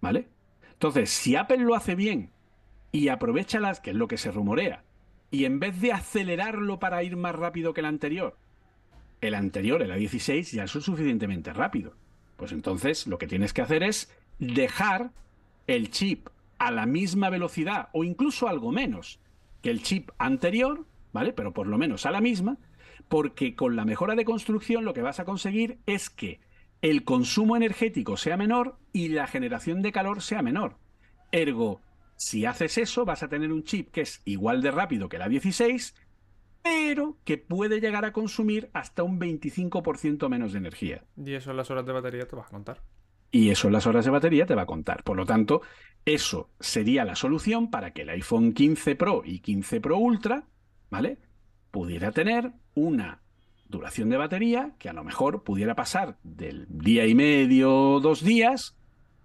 ¿Vale? Entonces, si Apple lo hace bien y aprovecha las, que es lo que se rumorea, y en vez de acelerarlo para ir más rápido que el anterior, el anterior, el A16, ya es suficientemente rápido. Pues entonces lo que tienes que hacer es dejar el chip a la misma velocidad o incluso algo menos que el chip anterior, ¿vale? Pero por lo menos a la misma, porque con la mejora de construcción lo que vas a conseguir es que el consumo energético sea menor y la generación de calor sea menor. Ergo, si haces eso, vas a tener un chip que es igual de rápido que la 16, pero que puede llegar a consumir hasta un 25% menos de energía. Y eso en las horas de batería te vas a contar. Y eso en las horas de batería te va a contar. Por lo tanto, eso sería la solución para que el iPhone 15 Pro y 15 Pro Ultra, ¿vale? Pudiera tener una duración de batería que a lo mejor pudiera pasar del día y medio, dos días,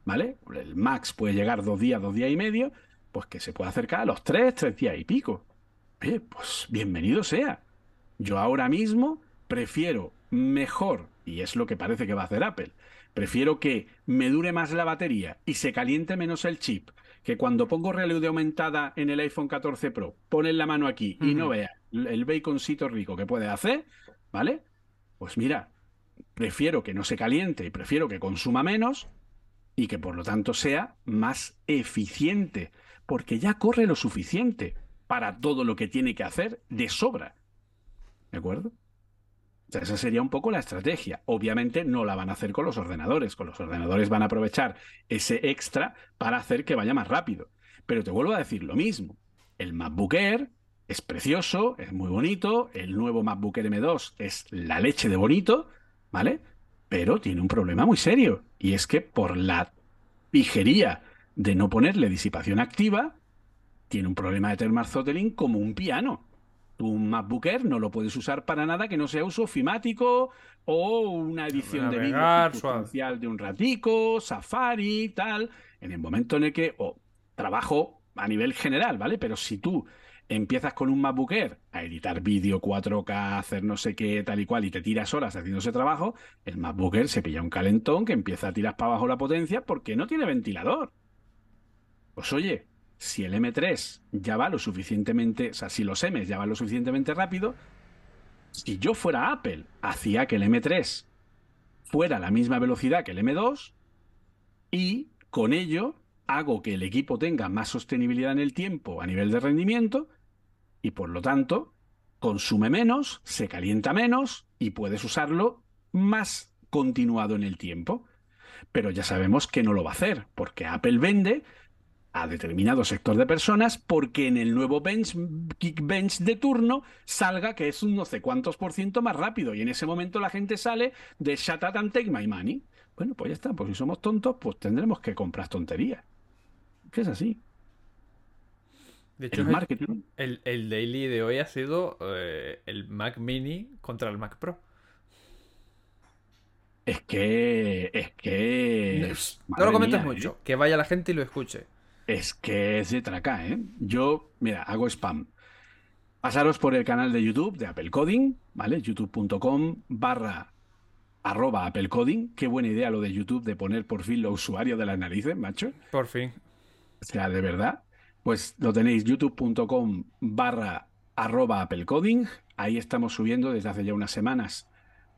¿vale? El max puede llegar dos días, dos días y medio, pues que se pueda acercar a los tres, tres días y pico. pues bienvenido sea. Yo ahora mismo prefiero mejor, y es lo que parece que va a hacer Apple, Prefiero que me dure más la batería y se caliente menos el chip, que cuando pongo realidad aumentada en el iPhone 14 Pro, pones la mano aquí y no vea el baconcito rico que puede hacer, ¿vale? Pues mira, prefiero que no se caliente y prefiero que consuma menos y que por lo tanto sea más eficiente, porque ya corre lo suficiente para todo lo que tiene que hacer de sobra. ¿De acuerdo? esa sería un poco la estrategia. Obviamente no la van a hacer con los ordenadores. Con los ordenadores van a aprovechar ese extra para hacer que vaya más rápido. Pero te vuelvo a decir lo mismo. El MacBook Air es precioso, es muy bonito. El nuevo MacBook Air M2 es la leche de bonito, ¿vale? Pero tiene un problema muy serio. Y es que por la pijería de no ponerle disipación activa, tiene un problema de thermal throttling como un piano. Tu MacBook Air no lo puedes usar para nada que no sea uso ofimático o una edición de vídeo de un ratico, Safari, tal, en el momento en el que, o trabajo a nivel general, ¿vale? Pero si tú empiezas con un MacBook Air a editar vídeo 4K, hacer no sé qué, tal y cual, y te tiras horas haciendo ese trabajo, el MacBook Air se pilla un calentón que empieza a tirar para abajo la potencia porque no tiene ventilador. Pues oye, si el M3 ya va lo suficientemente, o sea, si los M ya van lo suficientemente rápido, si yo fuera Apple, hacía que el M3 fuera la misma velocidad que el M2 y con ello hago que el equipo tenga más sostenibilidad en el tiempo a nivel de rendimiento y por lo tanto consume menos, se calienta menos y puedes usarlo más continuado en el tiempo. Pero ya sabemos que no lo va a hacer, porque Apple vende a determinado sector de personas porque en el nuevo bench, Geekbench de turno salga que es un no sé cuántos por ciento más rápido y en ese momento la gente sale de shut up and take my money. Bueno, pues ya está, pues si somos tontos, pues tendremos que comprar tonterías. Que es así. De hecho, El el, marketing. el- el daily de hoy ha sido eh, el Mac Mini contra el Mac Pro. Es que. Es que. No, lo comentes mía, ¿eh? mucho, que vaya la gente y lo escuche. Es que es de traca, ¿eh? Yo, mira, hago spam. Pasaros por el canal de YouTube de Apple Coding, ¿vale? youtube.com barra arroba Apple Coding. Qué buena idea lo de YouTube de poner por fin los usuarios de las narices, macho. Por fin. O sea, de verdad. Pues lo tenéis youtube.com barra arroba Apple Coding. Ahí estamos subiendo desde hace ya unas semanas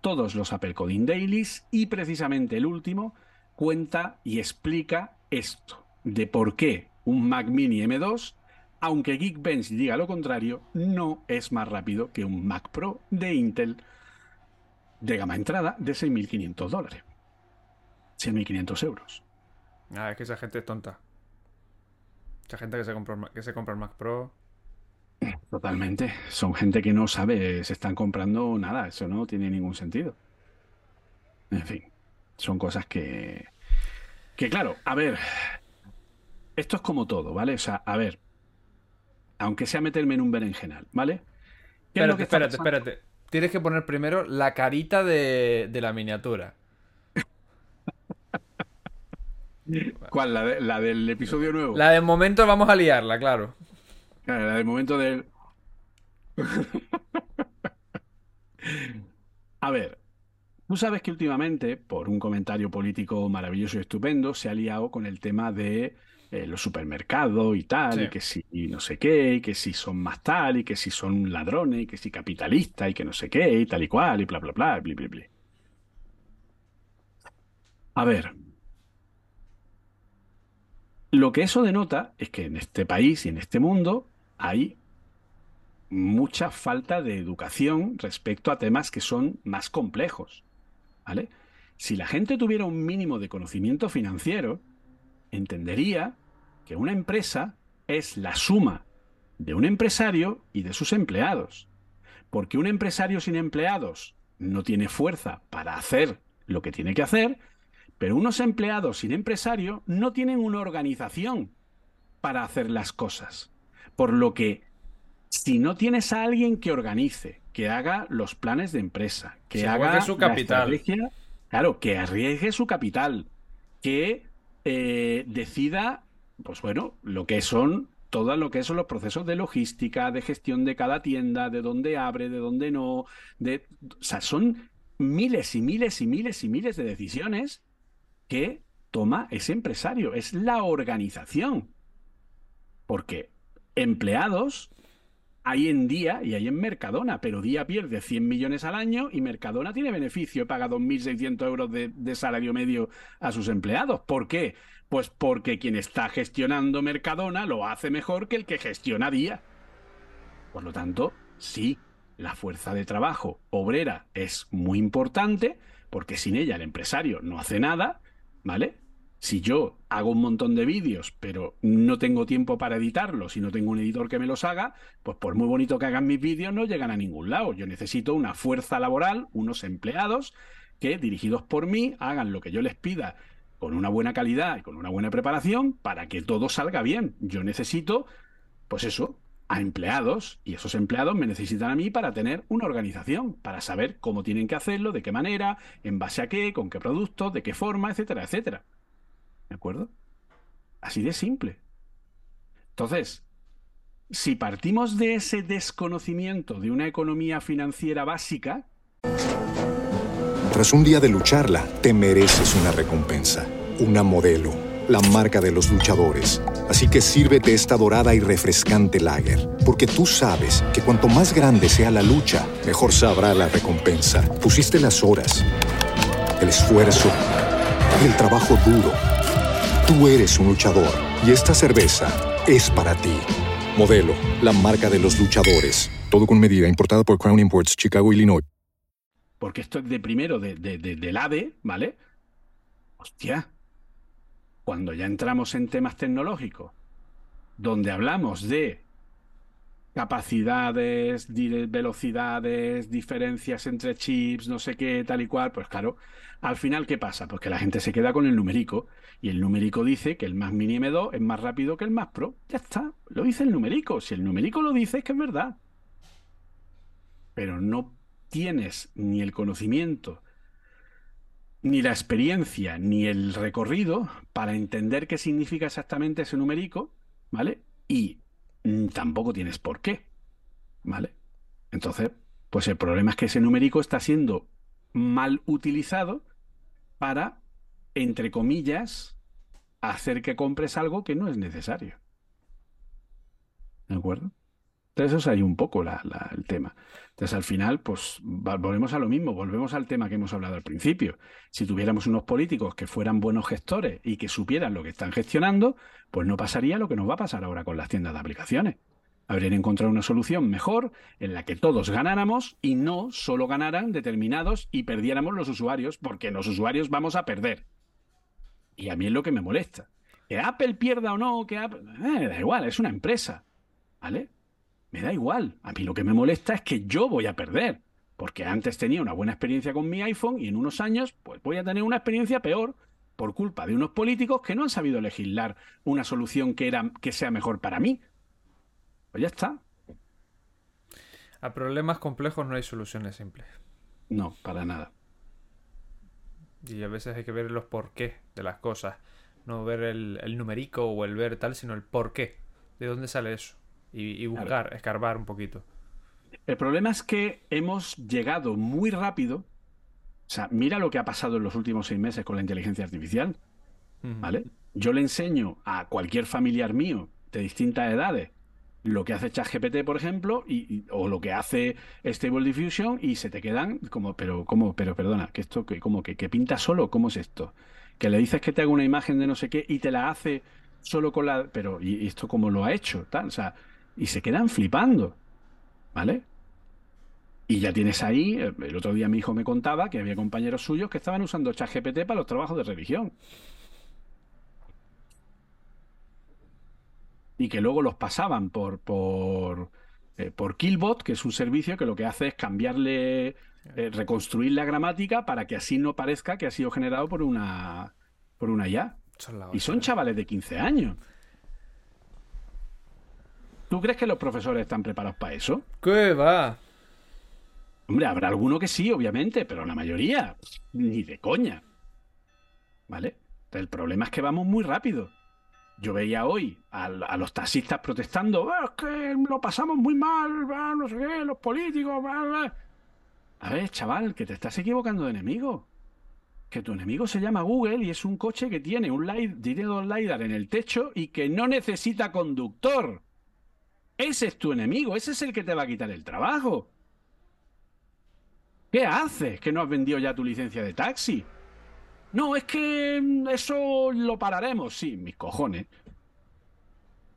todos los Apple Coding Dailies y precisamente el último cuenta y explica esto de por qué un Mac Mini M2, aunque Geekbench diga lo contrario, no es más rápido que un Mac Pro de Intel de gama entrada de 6.500 dólares. 6.500 euros. Ah, es que esa gente es tonta. Esa gente que se compra, el que se compra el Mac Pro. Totalmente. Son gente que no sabe, se están comprando nada, eso no tiene ningún sentido. En fin, son cosas que... Que claro, a ver, esto es como todo, ¿vale? O sea, a ver, aunque sea meterme en un berenjenal, ¿vale? ¿Qué es lo Espérate, espérate, espérate. Tienes que poner primero la carita de, de la miniatura. ¿Cuál? ¿La, de- la del episodio nuevo? La de momento vamos a liarla, claro. La del momento del... A ver, tú sabes que últimamente, por un comentario político maravilloso y estupendo, se ha liado con el tema de eh, los supermercados y tal, Sí. y que si no sé qué, y que si son más tal, y que si son ladrones, y que si capitalistas, y que no sé qué, y tal y cual, y bla, bla, bla, bla, bla, bla. A ver, lo que eso denota es que en este país y en este mundo hay mucha falta de educación respecto a temas que son más complejos. ¿Vale? Si la gente tuviera un mínimo de conocimiento financiero, entendería que una empresa es la suma de un empresario y de sus empleados. Porque un empresario sin empleados no tiene fuerza para hacer lo que tiene que hacer, pero unos empleados sin empresario no tienen una organización para hacer las cosas. Por lo que, si no tienes a alguien que organice, que haga los planes de empresa, que Se haga su capital. claro, que arriesgue su capital, que eh, decida, pues bueno, lo que son todo lo que son los procesos de logística, de gestión de cada tienda, de dónde abre, de dónde no, de, o sea, son miles y miles y miles y miles de decisiones que toma ese empresario, es la organización. Porque empleados hay en Día y hay en Mercadona, pero Día pierde 100 millones al año y Mercadona tiene beneficio paga 2.600 euros de, de salario medio a sus empleados. ¿Por qué? Pues porque quien está gestionando Mercadona lo hace mejor que el que gestiona Día. Por lo tanto, sí, la fuerza de trabajo obrera es muy importante, porque sin ella el empresario no hace nada, ¿vale? Si yo hago un montón de vídeos, pero no tengo tiempo para editarlos y no tengo un editor que me los haga, pues por muy bonito que hagan mis vídeos, no llegan a ningún lado. Yo necesito una fuerza laboral, unos empleados que, dirigidos por mí, hagan lo que yo les pida con una buena calidad y con una buena preparación para que todo salga bien. Yo necesito, pues eso, a empleados y esos empleados me necesitan a mí para tener una organización, para saber cómo tienen que hacerlo, de qué manera, en base a qué, con qué productos, de qué forma, etcétera, etcétera. ¿De acuerdo? Así de simple. Entonces, si partimos de ese desconocimiento de una economía financiera básica, Tras un día de lucharla, te mereces una recompensa, una modelo, la marca de los luchadores. Así que sírvete esta dorada y refrescante lager, porque tú sabes que cuanto más grande sea la lucha, mejor sabrá la recompensa. Pusiste las horas, el esfuerzo, el trabajo duro. Tú eres un luchador y esta cerveza es para ti. Modelo, la marca de los luchadores. Todo con medida, importada por Crown Imports, Chicago, Illinois. porque esto es de primero de, de- de- del AVE, ¿vale? Hostia, cuando ya entramos en temas tecnológicos donde hablamos de capacidades, velocidades, diferencias entre chips, no sé qué, tal y cual, pues claro, al final, ¿qué pasa? Pues que la gente se queda con el numérico y el numérico dice que el más mini M2 es más rápido que el más pro. Ya está, lo dice el numérico. Si el numérico lo dice, es que es verdad. Pero no tienes ni el conocimiento, ni la experiencia, ni el recorrido para entender qué significa exactamente ese numérico, ¿vale? Y Mm, tampoco tienes por qué. ¿Vale? Entonces, pues el problema es que ese numérico está siendo mal utilizado para, entre comillas, hacer que compres algo que no es necesario. ¿De acuerdo? Entonces, es ahí un poco el tema. Entonces, al final, pues volvemos a lo mismo, volvemos al tema que hemos hablado al principio. Si tuviéramos unos políticos que fueran buenos gestores y que supieran lo que están gestionando, pues no pasaría lo que nos va a pasar ahora con las tiendas de aplicaciones. Habrían encontrado una solución mejor en la que todos ganáramos y no solo ganaran determinados y perdiéramos los usuarios, porque los usuarios vamos a perder. Y a mí es lo que me molesta. Que Apple pierda o no, que Apple... Eh, da igual, es una empresa. ¿Vale? Me da igual. A mí lo que me molesta es que yo voy a perder. Porque antes tenía una buena experiencia con mi iPhone y en unos años pues voy a tener una experiencia peor por culpa de unos políticos que no han sabido legislar una solución que, era, que sea mejor para mí. Pues ya está. A problemas complejos no hay soluciones simples. No, para nada. Y a veces hay que ver los porqués de las cosas. No ver el, el numerico o el ver tal, sino el porqué. ¿De dónde sale eso? Y, buscar, escarbar un poquito. El problema es que hemos llegado muy rápido. O sea, mira lo que ha pasado en los últimos seis meses con la inteligencia artificial. ¿Vale? Yo le enseño a cualquier familiar mío de distintas edades lo que hace ChatGPT, por ejemplo, y, o lo que hace Stable Diffusion, y se te quedan como, pero, como, pero perdona, que esto, que, como que, que pinta solo, ¿cómo es esto? Que le dices que te haga una imagen de no sé qué y te la hace solo con la. Pero, ¿y esto cómo lo ha hecho? Tal, o sea, y se quedan flipando. ¿Vale? Y ya tienes ahí, eh, el otro día mi hijo me contaba que había compañeros suyos que estaban usando ChatGPT para los trabajos de religión. Y que luego los pasaban por, por, eh, por Killbot, que es un servicio que lo que hace es cambiarle, eh, reconstruir la gramática para que así no parezca que ha sido generado por una, por una IA. Y son chavales de 15 años. ¿Tú crees que los profesores están preparados para eso? ¿Qué va? Hombre, habrá alguno que sí, obviamente, pero la mayoría, ni de coña. ¿Vale? El problema es que vamos muy rápido. Yo veía hoy a, los taxistas protestando, ah, es que lo pasamos muy mal, no sé qué, los políticos. A ver, chaval, que te estás equivocando de enemigo. Que tu enemigo se llama Google y es un coche que tiene un LiDAR en el techo y que no necesita conductor. Ese es tu enemigo, ese es el que te va a quitar el trabajo. ¿Qué haces que no has vendido ya tu licencia de taxi? No, es que mm, eso lo pararemos. Sí, mis cojones.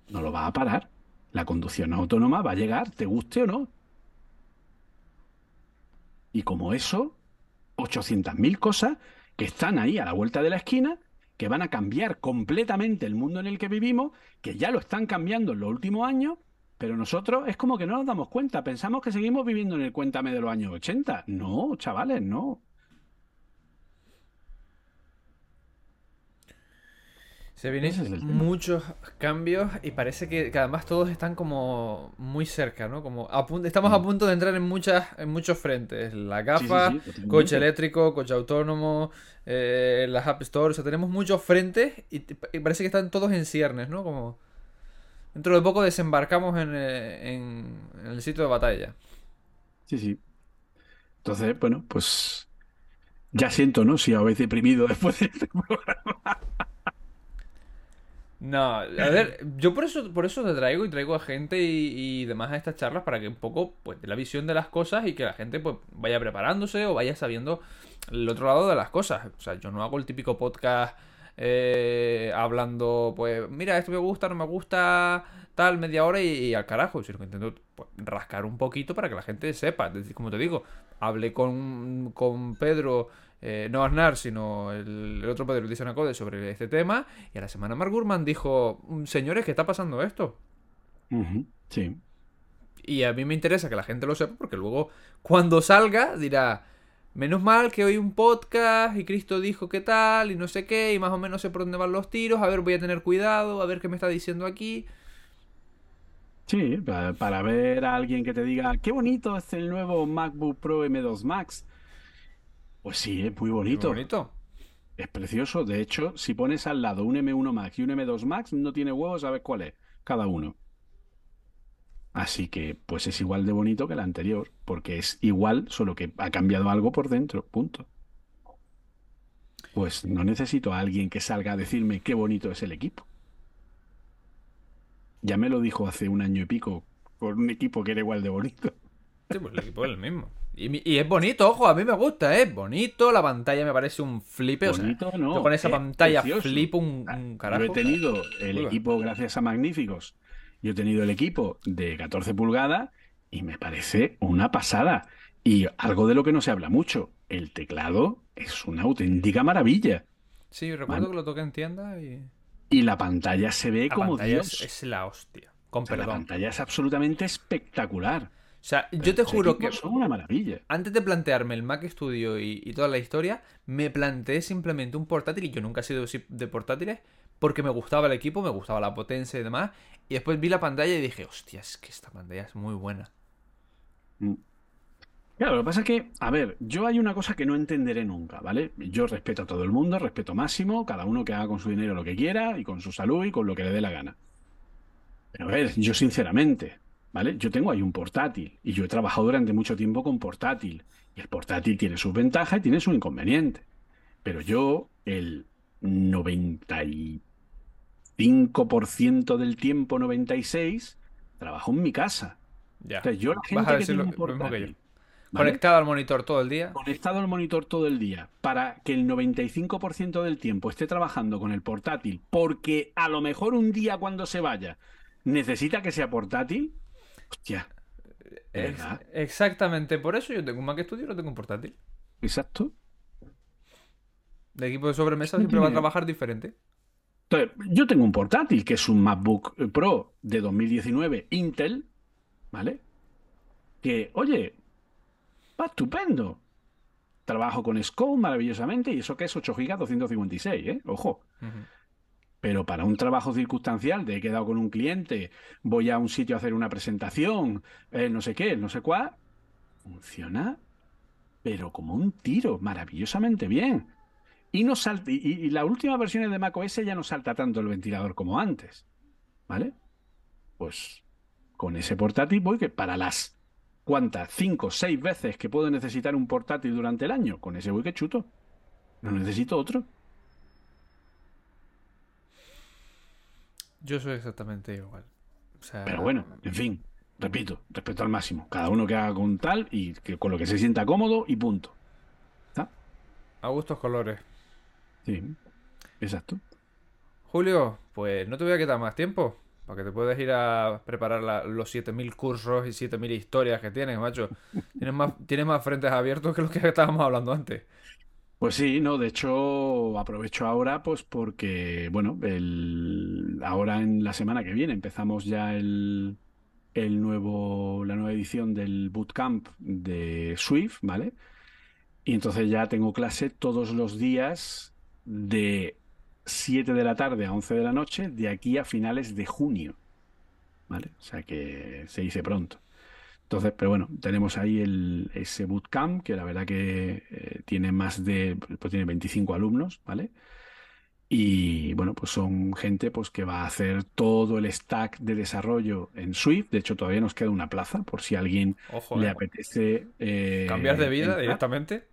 No lo va a parar. La conducción autónoma va a llegar, te guste o no. Y como eso, 800.000 cosas que están ahí a la vuelta de la esquina, que van a cambiar completamente el mundo en el que vivimos, que ya lo están cambiando en los últimos años pero nosotros es como que no nos damos cuenta. Pensamos que seguimos viviendo en el cuéntame de los años 80. No, chavales, no. Se vienen muchos cambios y parece que, además todos están como muy cerca, ¿no? Como estamos a mm. punto de entrar en muchas en muchos frentes. La gafa, coche eléctrico, coche autónomo, eh, las App Store. O sea, tenemos muchos frentes y, y, parece que están todos en ciernes, ¿no? Como Dentro de poco desembarcamos eh, en, el sitio de batalla. Sí, sí. Entonces, bueno, pues ya siento, ¿no? Si habéis deprimido después de este programa. No, a ver, yo por eso, por eso te traigo y traigo a gente y, demás a estas charlas para que un poco, pues, de la visión de las cosas y que la gente, pues, vaya preparándose o vaya sabiendo el otro lado de las cosas. O sea, yo no hago el típico podcast eh, hablando, pues, mira, esto me gusta, no me gusta, tal, media hora y, al carajo. Sino que intento pues, rascar un poquito para que la gente sepa. Es decir, como te digo, hablé con, con Pedro eh, no Aznar, sino el, el otro periodista en Code sobre este tema. Y a la semana Mark Gurman dijo, "Mm, señores, ¿qué está pasando esto? Sí. Y a mí me interesa que la gente lo sepa porque luego cuando salga dirá, menos mal que hoy un podcast y Cristo dijo qué tal y no sé qué y más o menos sé por dónde van los tiros, a ver, voy a tener cuidado, a ver qué me está diciendo aquí. Sí, pa- para ver a alguien que te diga, qué bonito es el nuevo MacBook Pro M2 Max. Pues sí, es muy Muy bonito. bonito. Es precioso. De hecho, si pones al lado un M1 Max y un M2 Max, no tiene huevos, sabes cuál es, cada uno. Así que, pues es igual de bonito que el anterior, porque es igual, solo que ha cambiado algo por dentro, punto. Pues no necesito a alguien que salga a decirme qué bonito es el equipo. Ya me lo dijo hace un año y pico, con un equipo que era igual de bonito. Sí, pues el equipo es el mismo. Y, es bonito, ojo, a mí me gusta, es bonito, la pantalla me parece un flipe. o sea, Bonito, no, yo con esa es pantalla precioso. flipo un, un carajo. Yo he tenido el Uy, equipo gracias a Magníficos. Yo he tenido el equipo de 14 pulgadas y me parece una pasada. Y algo de lo que no se habla mucho, el teclado es una auténtica maravilla. Sí, recuerdo Man- que lo toqué en tienda y... Y la pantalla se ve La como Dios. es, es la hostia. Con O sea, la pantalla es absolutamente espectacular. O sea, yo te juro que son una maravilla. antes de plantearme el Mac Studio y, y toda la historia, me planteé simplemente un portátil y yo nunca he sido si- de portátiles porque me gustaba el equipo, me gustaba la potencia y demás. Y después vi la pantalla y dije, hostia, es que esta pantalla es muy buena. Mm. Claro, lo que pasa es que, a ver, yo hay una cosa que no entenderé nunca, ¿vale? Yo respeto a todo el mundo, respeto máximo, cada uno que haga con su dinero lo que quiera y con su salud y con lo que le dé la gana. Pero a ver, yo sinceramente, ¿vale? Yo tengo ahí un portátil y yo he trabajado durante mucho tiempo con portátil. Y el portátil tiene sus ventajas y tiene su inconveniente. Pero yo, el 95% del tiempo, 96%, trabajo en mi casa. Ya. O sea, yo la Vas a que tiene lo, mismo que yo. Conectado al monitor todo el día. conectado al monitor todo el día para que el 95% del tiempo esté trabajando con el portátil, porque a lo mejor un día cuando se vaya necesita que sea portátil, hostia, exactamente por eso yo tengo un Mac Studio y no tengo un portátil. Exacto. El equipo de sobremesa siempre va a trabajar diferente. Entonces, yo tengo un portátil que es un MacBook Pro de 2019 Intel, ¿vale? Que, oye, va estupendo. Trabajo con Scone maravillosamente y eso que es 8 GB 256, ¿eh? Ojo. Pero para un trabajo circunstancial de he quedado con un cliente, voy a un sitio a hacer una presentación, eh, no sé qué, no sé cuál, funciona, pero como un tiro, maravillosamente bien. Y no salta, y, las últimas versiones de macOS ya no salta tanto el ventilador como antes. ¿Vale? Pues con ese portátil voy que para las ¿cuántas? Cinco, seis veces que puedo necesitar un portátil durante el año, con ese voy que chuto. No necesito otro. Yo soy exactamente igual. O sea, Pero bueno, en fin, repito, respeto al máximo. Cada uno que haga con tal y que con lo que se sienta cómodo y punto. ¿Está? a gustos colores. Sí, exacto. Julio, pues no te voy a quitar más tiempo. Para que te puedas ir a preparar la- los 7000 cursos y 7000 historias que tienes, macho. Tienes más, tienes más frentes abiertos que los que estábamos hablando antes. Pues sí, no, de hecho aprovecho ahora pues porque, bueno, el, ahora en la semana que viene empezamos ya el, el nuevo, la nueva edición del bootcamp de Swift, ¿vale? Y entonces ya tengo clase todos los días de 7 de la tarde a 11 de la noche de aquí a finales de junio, ¿vale? O sea que se dice pronto. Entonces, pero bueno, tenemos ahí el, ese bootcamp que la verdad que eh, tiene más de, pues tiene 25 alumnos, ¿vale? Y bueno, pues son gente pues que va a hacer todo el stack de desarrollo en Swift. De hecho, todavía nos queda una plaza por si a alguien Ojo, le eh. apetece eh, Cambiar de vida entrar. directamente.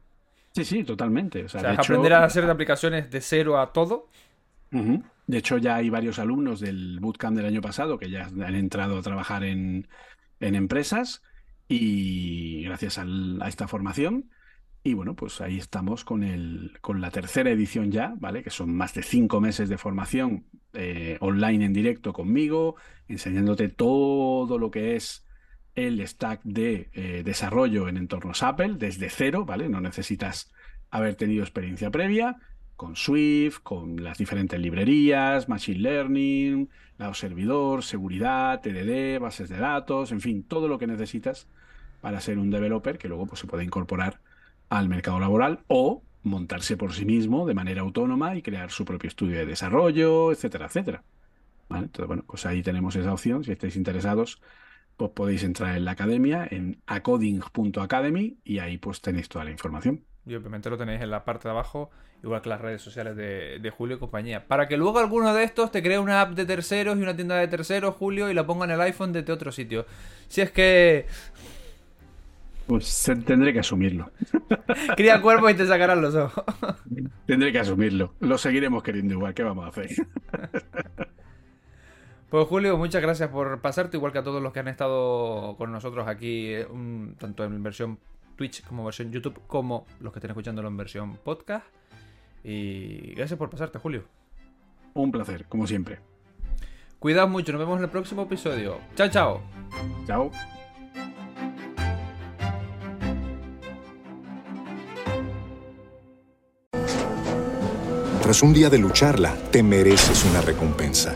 Sí, sí, totalmente. O sea, O sea, de es hecho, aprender a hacer de aplicaciones de cero a todo. De hecho, ya hay varios alumnos del bootcamp del año pasado que ya han entrado a trabajar en, en empresas y gracias al- a esta formación. Y bueno, pues ahí estamos con el, con la tercera edición ya, ¿vale? Que son más de cinco meses de formación eh, online en directo conmigo, enseñándote todo lo que es el stack de eh, desarrollo en entornos Apple desde cero, ¿vale? No necesitas haber tenido experiencia previa con Swift, con las diferentes librerías, Machine Learning, lado servidor, seguridad, TDD, bases de datos, en fin, todo lo que necesitas para ser un developer que luego pues, se puede incorporar al mercado laboral o montarse por sí mismo de manera autónoma y crear su propio estudio de desarrollo, etcétera, etcétera. Entonces, bueno, pues ahí tenemos esa opción. Si estáis interesados, pues podéis entrar en la academia, en acoding.academy, y ahí pues tenéis toda la información. Y obviamente lo tenéis en la parte de abajo, igual que las redes sociales de, Julio y compañía. Para que luego alguno de estos te cree una app de terceros y una tienda de terceros, Julio, y la ponga en el iPhone desde otro sitio. Si es que... Pues tendré que asumirlo. Cría cuerpo y te sacarán los ojos. tendré que asumirlo. Lo seguiremos queriendo igual. ¿Qué vamos a hacer? Pues Julio, muchas gracias por pasarte, igual que a todos los que han estado con nosotros aquí, eh, tanto en versión Twitch como versión YouTube, como los que estén escuchándolo en versión podcast. Y gracias por pasarte, Julio. Un placer, como siempre. Cuidado mucho, nos vemos en el próximo episodio. Chao, chao. Chao. Tras un día de lucharla, te mereces una recompensa,